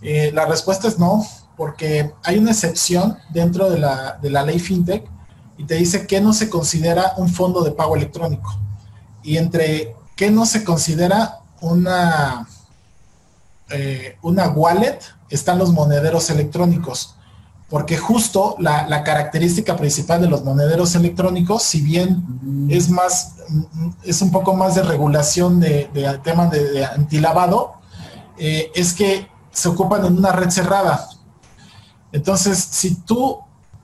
eh, la respuesta es no, porque hay una excepción dentro de la, de la ley FinTech y te dice que no se considera un fondo de pago electrónico. Y entre qué no se considera una, una wallet están los monederos electrónicos porque justo la, característica principal de los monederos electrónicos, si bien es más, es un poco más de regulación de, de temas de, antilavado, eh, es que se ocupan en una red cerrada. Entonces, si tú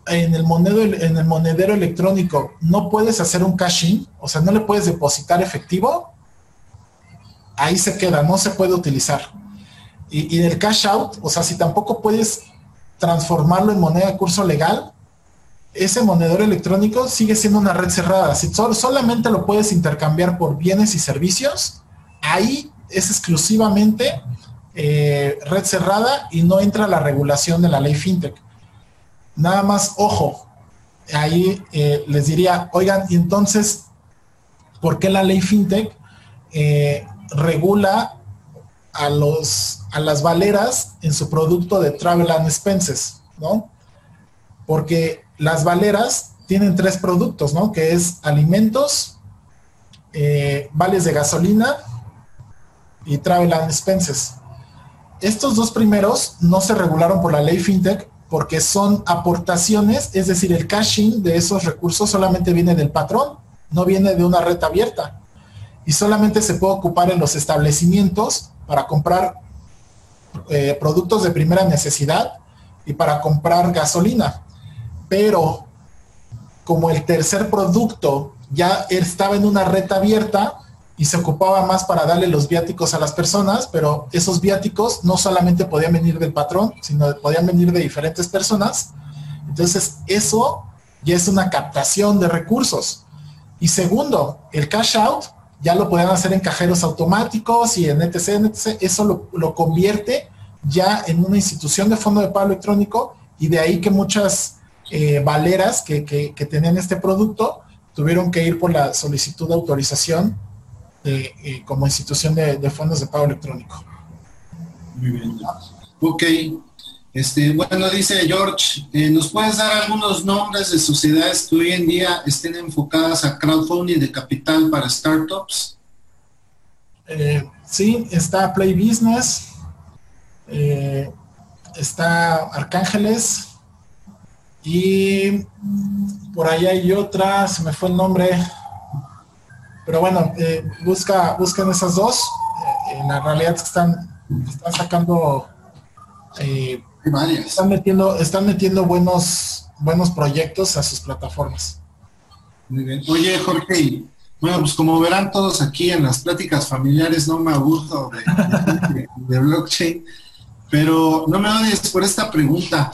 en el, monedero, el electrónico no puedes hacer un cash-in, o sea, no le puedes depositar efectivo, ahí se queda, no se puede utilizar. Y, y del cash out, o sea, si tampoco puedes transformarlo en moneda de curso legal, ese monedero electrónico sigue siendo una red cerrada. Si solamente lo puedes intercambiar por bienes y servicios, ahí es exclusivamente eh, red cerrada y no entra la regulación de la ley FinTech. Nada más, ojo, ahí eh, les diría, oigan, y entonces, ¿por qué la ley FinTech eh, regula a, los, a las valeras en su producto de Travel and Expenses, ¿no? Porque las valeras tienen tres productos, ¿no? Que es alimentos, vales de gasolina y Travel and Expenses. Estos dos primeros no se regularon por la ley FinTech porque son aportaciones, es decir, el caching de esos recursos solamente viene del patrón, no viene de una red abierta y solamente se puede ocupar en los establecimientos para comprar eh, productos de primera necesidad y para comprar gasolina. Pero como el tercer producto ya estaba en una red abierta y se ocupaba más para darle los viáticos a las personas, pero esos viáticos no solamente podían venir del patrón, sino podían venir de diferentes personas. Entonces, eso ya es una captación de recursos. Y segundo, el cash out ya lo pueden hacer en cajeros automáticos y en etc, etc. Eso lo, convierte ya en una institución de fondo de pago electrónico y de ahí que muchas eh, valeras que, que, tenían este producto tuvieron que ir por la solicitud de autorización eh, como institución de, fondos de pago electrónico. Muy bien. Ok. Este, bueno, dice George, eh, ¿nos puedes dar algunos nombres de sociedades que hoy en día estén enfocadas a crowdfunding de capital para startups? Eh, sí, está Play Business, está Arcángeles y por ahí hay otra, se me fue el nombre, pero bueno, busca, busquen esas dos. en la realidad están, están sacando están metiendo, están metiendo buenos, buenos proyectos a sus plataformas. Muy bien. Oye, Jorge, bueno, pues como verán todos aquí en las pláticas familiares, no me aburro de, blockchain, pero no me odies por esta pregunta.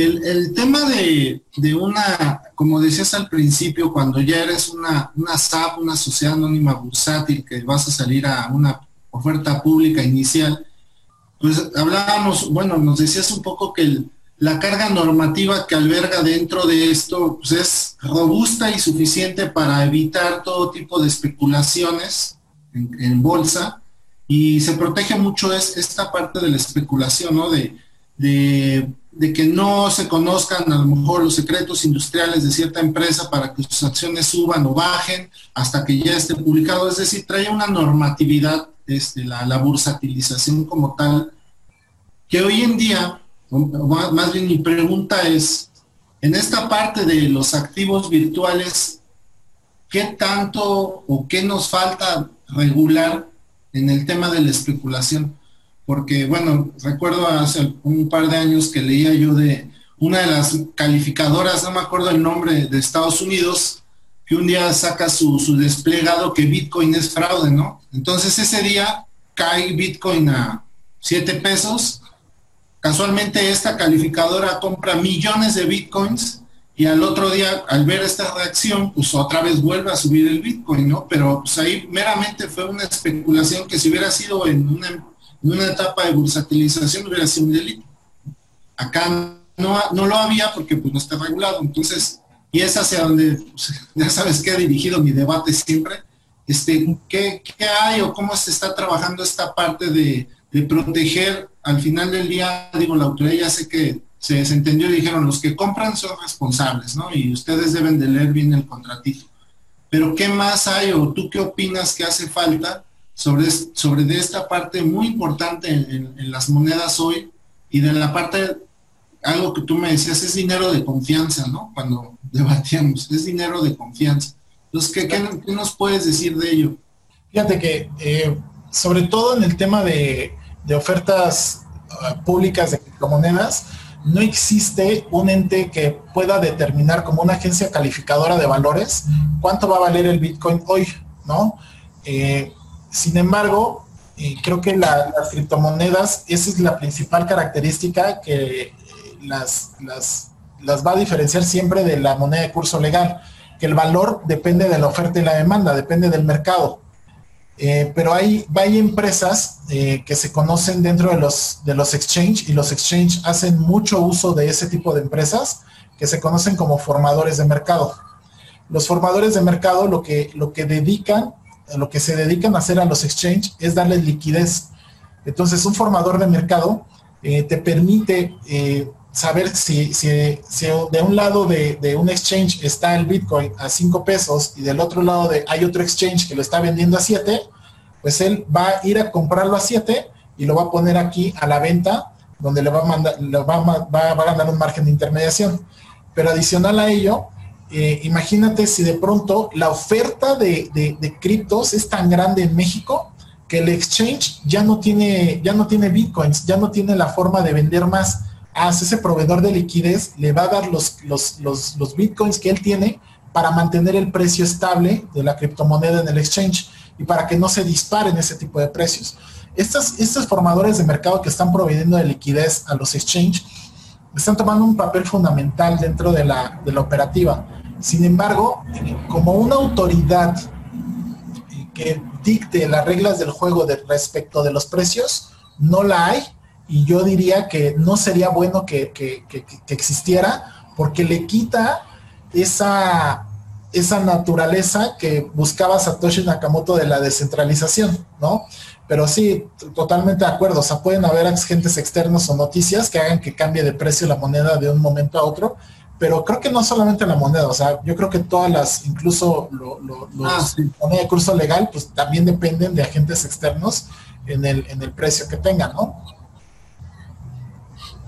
El, tema de, una, como decías al principio, cuando ya eres una, una SAP, una sociedad anónima bursátil, que vas a salir a una oferta pública inicial, pues hablábamos, bueno, nos decías un poco que la carga normativa que alberga dentro de esto pues es robusta y suficiente para evitar todo tipo de especulaciones en, bolsa y se protege mucho es, esta parte de la especulación, ¿no? De, de, de, que no se conozcan a lo mejor los secretos industriales de cierta empresa para que sus acciones suban o bajen hasta que ya esté publicado. Es decir, trae una normatividad este, la, la bursatilización como tal, que hoy en día, más bien mi pregunta es, en esta parte de los activos virtuales, ¿qué tanto o qué nos falta regular en el tema de la especulación? Porque, bueno, recuerdo hace un par de años que leía yo de una de las calificadoras, no me acuerdo el nombre, de Estados Unidos, que un día saca su, desplegado que Bitcoin es fraude, ¿no? Entonces ese día cae Bitcoin a 7 pesos. Casualmente esta calificadora compra millones de Bitcoins y al otro día, al ver esta reacción, pues otra vez vuelve a subir el Bitcoin, ¿no? Pero pues ahí meramente fue una especulación que si hubiera sido en una, en una etapa de bursatilización hubiera sido un delito. Acá no, no lo había porque pues no está regulado. Entonces, y es hacia donde, pues, ya sabes que ha dirigido mi debate siempre, este, ¿qué, ¿qué, hay o cómo se está trabajando esta parte de, de, proteger al final del día? Digo, la autoridad ya sé que se, se, entendió y dijeron, los que compran son responsables, ¿no? Y ustedes deben de leer bien el contratito. Pero ¿qué más hay o tú qué opinas que hace falta sobre, sobre de esta parte muy importante en, en, en las monedas hoy y de la parte algo que tú me decías, es dinero de confianza, ¿no? Cuando debatíamos, es dinero de confianza. Entonces, ¿qué, qué, qué nos puedes decir de ello? Fíjate que, eh, sobre todo en el tema de, de ofertas uh, públicas de criptomonedas, no existe un ente que pueda determinar como una agencia calificadora de valores cuánto va a valer el Bitcoin hoy, ¿no? Eh, sin embargo, eh, creo que la, las criptomonedas, esa es la principal característica que las, las, las va a diferenciar siempre de la moneda de curso legal, que el valor depende de la oferta y la demanda, depende del mercado. Eh, pero hay, hay empresas eh, que se conocen dentro de los, de los exchange y los exchange hacen mucho uso de ese tipo de empresas que se conocen como formadores de mercado. Los formadores de mercado lo que, lo que dedican, lo que se dedican a hacer a los exchange es darles liquidez. Entonces, un formador de mercado eh, te permite eh, saber si, si, si, de un lado de, un exchange está el Bitcoin a 5 pesos y del otro lado de, hay otro exchange que lo está vendiendo a 7, pues él va a ir a comprarlo a 7 y lo va a poner aquí a la venta, donde le va a, mandar, le va, a, va, va a ganar un margen de intermediación. Pero adicional a ello, eh, imagínate si de pronto la oferta de, criptos es tan grande en México que el exchange ya no tiene, ya no tiene bitcoins, ya no tiene la forma de vender más a ese proveedor de liquidez le va a dar los, los, los, bitcoins que él tiene para mantener el precio estable de la criptomoneda en el exchange y para que no se disparen ese tipo de precios. Estos, estos formadores de mercado que están proveyendo de liquidez a los exchange están tomando un papel fundamental dentro de la operativa. Sin embargo, como una autoridad que dicte las reglas del juego respecto de los precios, no la hay y yo diría que no sería bueno que, que existiera porque le quita esa, esa naturaleza que buscaba Satoshi Nakamoto de la descentralización, ¿no? Pero sí, totalmente de acuerdo, o sea, pueden haber agentes externos o noticias que hagan que cambie de precio la moneda de un momento a otro, pero creo que no solamente la moneda, o sea, yo creo que todas las, incluso lo, lo, los ah, sí. moneda de curso legal, pues también dependen de agentes externos en el, en el precio que tengan, ¿no?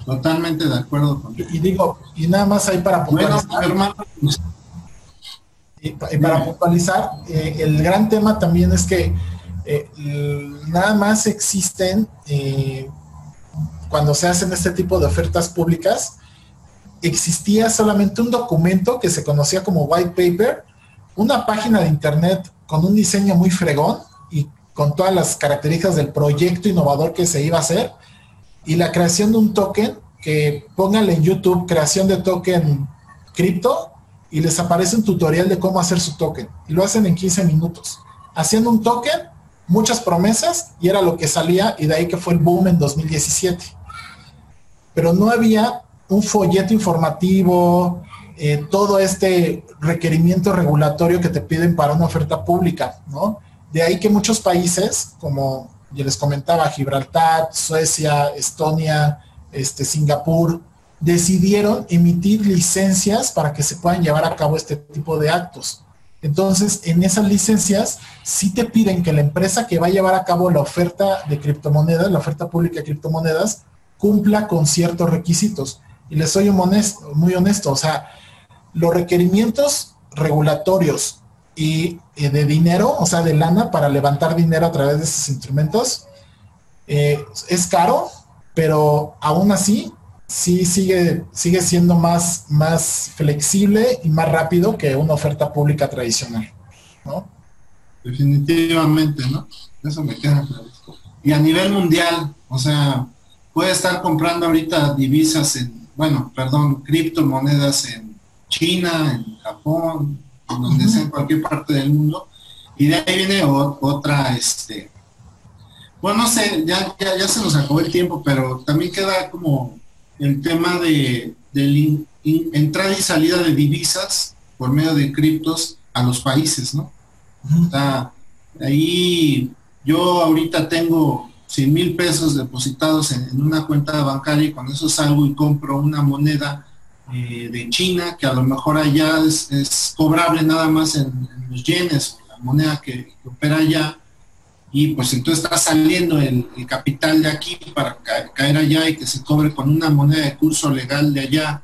Totalmente de acuerdo con y, y digo, y nada más ahí para puntualizar. Bueno, hermano, y, y, para puntualizar, eh, el gran tema también es que eh, nada más existen eh, cuando se hacen este tipo de ofertas públicas, existía solamente un documento que se conocía como white paper, una página de internet con un diseño muy fregón y con todas las características del proyecto innovador que se iba a hacer y la creación de un token que pónganle en YouTube creación de token cripto y les aparece un tutorial de cómo hacer su token y lo hacen en 15 minutos. Haciendo un token, muchas promesas y era lo que salía y de ahí que fue el boom en 2017. Pero no había un folleto informativo, eh, todo este requerimiento regulatorio que te piden para una oferta pública, ¿no? De ahí que muchos países, como ya les comentaba, Gibraltar, Suecia, Estonia, este, Singapur, decidieron emitir licencias para que se puedan llevar a cabo este tipo de actos. Entonces, en esas licencias sí te piden que la empresa que va a llevar a cabo la oferta de criptomonedas, la oferta pública de criptomonedas, cumpla con ciertos requisitos. Y les soy honesto, muy honesto, o sea, los requerimientos regulatorios y eh, de dinero, o sea, de lana para levantar dinero a través de estos instrumentos, eh, es caro, pero aún así sí sigue, sigue siendo más, más flexible y más rápido que una oferta pública tradicional, ¿no? Definitivamente, ¿no? Eso me queda claro. Y a nivel mundial, o sea, puede estar comprando ahorita divisas en bueno, perdón, criptomonedas en China, en Japón, en donde sea, en cualquier parte del mundo. Y de ahí viene o, otra, este, bueno, no sé, ya, ya, ya, se nos acabó el tiempo, pero también queda como el tema de, de entrada y salida de divisas por medio de criptos a los países, ¿no? ahí yo ahorita tengo 100 mil pesos depositados en, una cuenta bancaria y con eso salgo y compro una moneda eh, de China que a lo mejor allá es, cobrable nada más en, los yenes, la moneda que, opera allá, y pues entonces está saliendo el, capital de aquí para caer allá y que se cobre con una moneda de curso legal de allá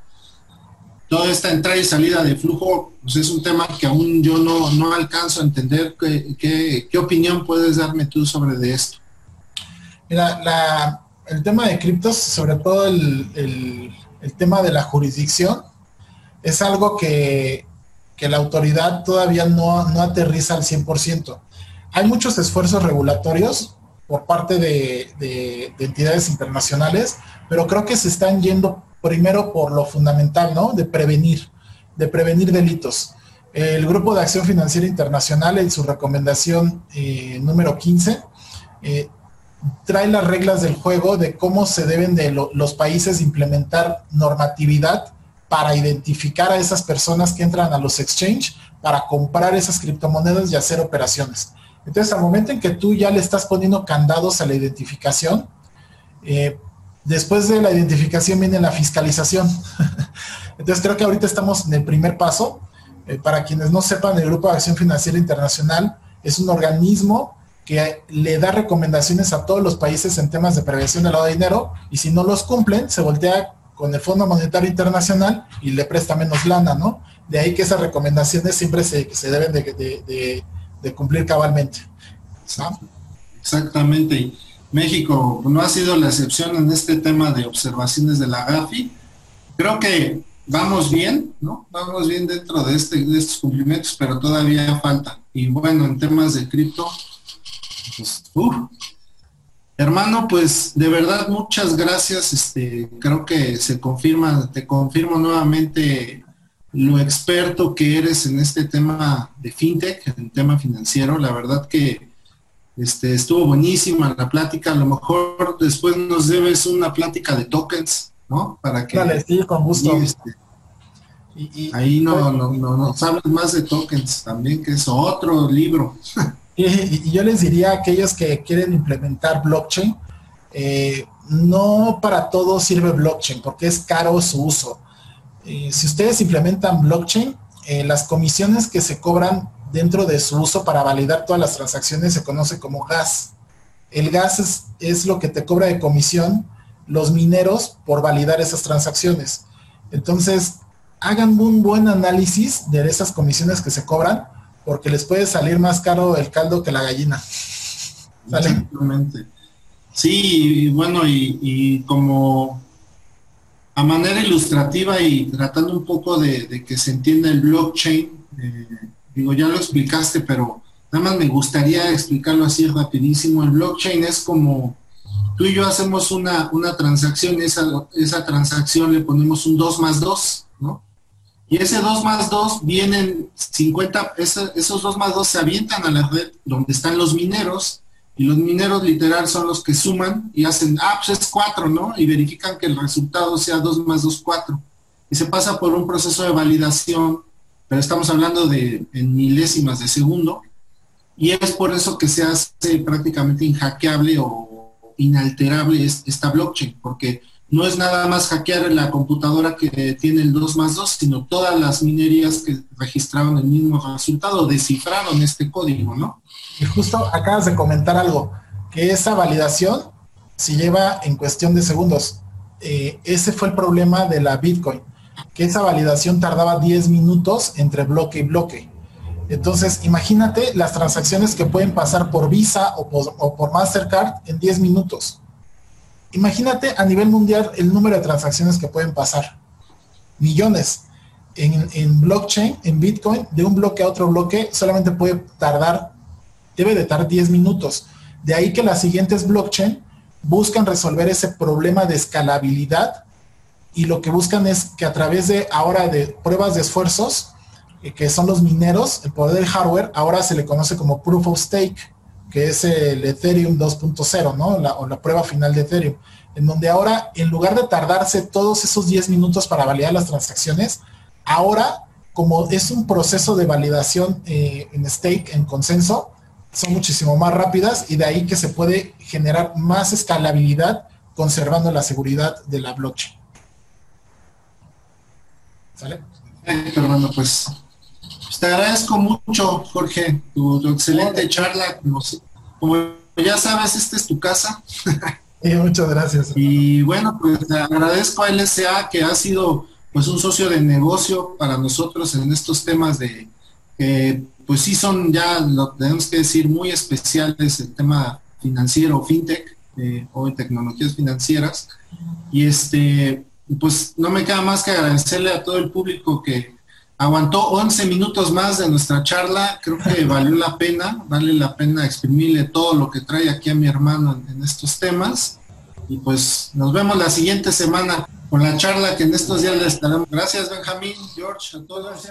toda esta entrada y salida de flujo, pues es un tema que aún yo no, alcanzo a entender. ¿Qué, opinión puedes darme tú sobre de esto? Mira, el tema de criptos, sobre todo el, tema de la jurisdicción, es algo que, la autoridad todavía no, aterriza al 100%. Hay muchos esfuerzos regulatorios por parte de, de entidades internacionales, pero creo que se están yendo primero por lo fundamental, ¿no? De prevenir, de prevenir delitos. El Grupo de Acción Financiera Internacional, en su recomendación eh, número 15, eh, trae las reglas del juego de cómo se deben de los países implementar normatividad para identificar a esas personas que entran a los exchange para comprar esas criptomonedas y hacer operaciones. Entonces, al momento en que tú ya le estás poniendo candados a la identificación, eh, Después de la identificación viene la fiscalización. Entonces creo que ahorita estamos en el primer paso. Eh, para quienes no sepan, el Grupo de Acción Financiera Internacional es un organismo que le da recomendaciones a todos los países en temas de prevención del lavado de dinero y si no los cumplen, se voltea con el Fondo Monetario Internacional y le presta menos lana, ¿no? De ahí que esas recomendaciones siempre se, deben de, cumplir cabalmente. Exactamente. México no ha sido la excepción en este tema de observaciones de la GAFI. Creo que vamos bien, ¿no? Vamos bien dentro de, este, de estos cumplimientos, pero todavía falta. Y bueno, en temas de cripto, pues, Hermano, pues de verdad muchas gracias. Este, creo que se confirma, te confirmo nuevamente lo experto que eres en este tema de fintech, en tema financiero. La verdad que este, estuvo buenísima la plática. A lo mejor después nos debes una plática de tokens, ¿no? Para que. Dale, sí, con gusto. Este, ahí no, no, no, nos hablas más de tokens también, que es otro libro. y, yo les diría a aquellos que quieren implementar blockchain, eh, no para todo sirve blockchain, porque es caro su uso. Eh, si ustedes implementan blockchain, eh, las comisiones que se cobran dentro de su uso para validar todas las transacciones se conoce como gas. El gas es, lo que te cobra de comisión los mineros por validar esas transacciones. Entonces, hagan un buen análisis de esas comisiones que se cobran, porque les puede salir más caro el caldo que la gallina. Exactamente. Sí, bueno, y, como a manera ilustrativa y tratando un poco de, que se entienda el blockchain, eh, Digo, ya lo explicaste, pero nada más me gustaría explicarlo así rapidísimo. El blockchain es como tú y yo hacemos una, una transacción, esa, esa transacción le ponemos un 2 más 2, ¿no? Y ese 2 más 2 vienen 50, esos 2 más 2 se avientan a la red donde están los mineros y los mineros literal son los que suman y hacen, ah, pues es 4, ¿no? Y verifican que el resultado sea 2 más 2, 4. Y se pasa por un proceso de validación pero estamos hablando de en milésimas de segundo, y es por eso que se hace prácticamente inhackeable o inalterable esta blockchain, porque no es nada más hackear la computadora que tiene el 2 más 2, sino todas las minerías que registraron el mismo resultado, descifraron este código, ¿no? Y justo acabas de comentar algo, que esa validación se lleva en cuestión de segundos. Eh, ese fue el problema de la Bitcoin que esa validación tardaba 10 minutos entre bloque y bloque. Entonces, imagínate las transacciones que pueden pasar por Visa o por, Mastercard en 10 minutos. Imagínate a nivel mundial el número de transacciones que pueden pasar. Millones. En, blockchain, en Bitcoin, de un bloque a otro bloque, solamente puede tardar, debe de tardar 10 minutos. De ahí que las siguientes blockchain buscan resolver ese problema de escalabilidad y lo que buscan es que a través de ahora de pruebas de esfuerzos, eh, que son los mineros, el poder del hardware, ahora se le conoce como proof of stake, que es el Ethereum 2.0, ¿no? O la prueba final de Ethereum. en donde ahora, en lugar de tardarse todos esos 10 minutos para validar las transacciones, ahora, como es un proceso de validación eh, en stake, en consenso, son muchísimo más rápidas y de ahí que se puede generar más escalabilidad conservando la seguridad de la blockchain. ¿Sale? hermano, pues, pues, te agradezco mucho, Jorge, tu, excelente charla. Como, ya sabes, esta es tu casa. Y muchas gracias. Y bueno, pues te agradezco a LSA que ha sido pues un socio de negocio para nosotros en estos temas de que pues sí son ya, lo tenemos que decir, muy especiales el tema financiero, fintech eh, o tecnologías financieras. Y este, pues no me queda más que agradecerle a todo el público que aguantó 11 minutos más de nuestra charla. Creo que valió la pena, vale la pena exprimirle todo lo que trae aquí a mi hermano en, estos temas. Y pues nos vemos la siguiente semana con la charla que en estos días le estaremos. Gracias Benjamín, George, a todos.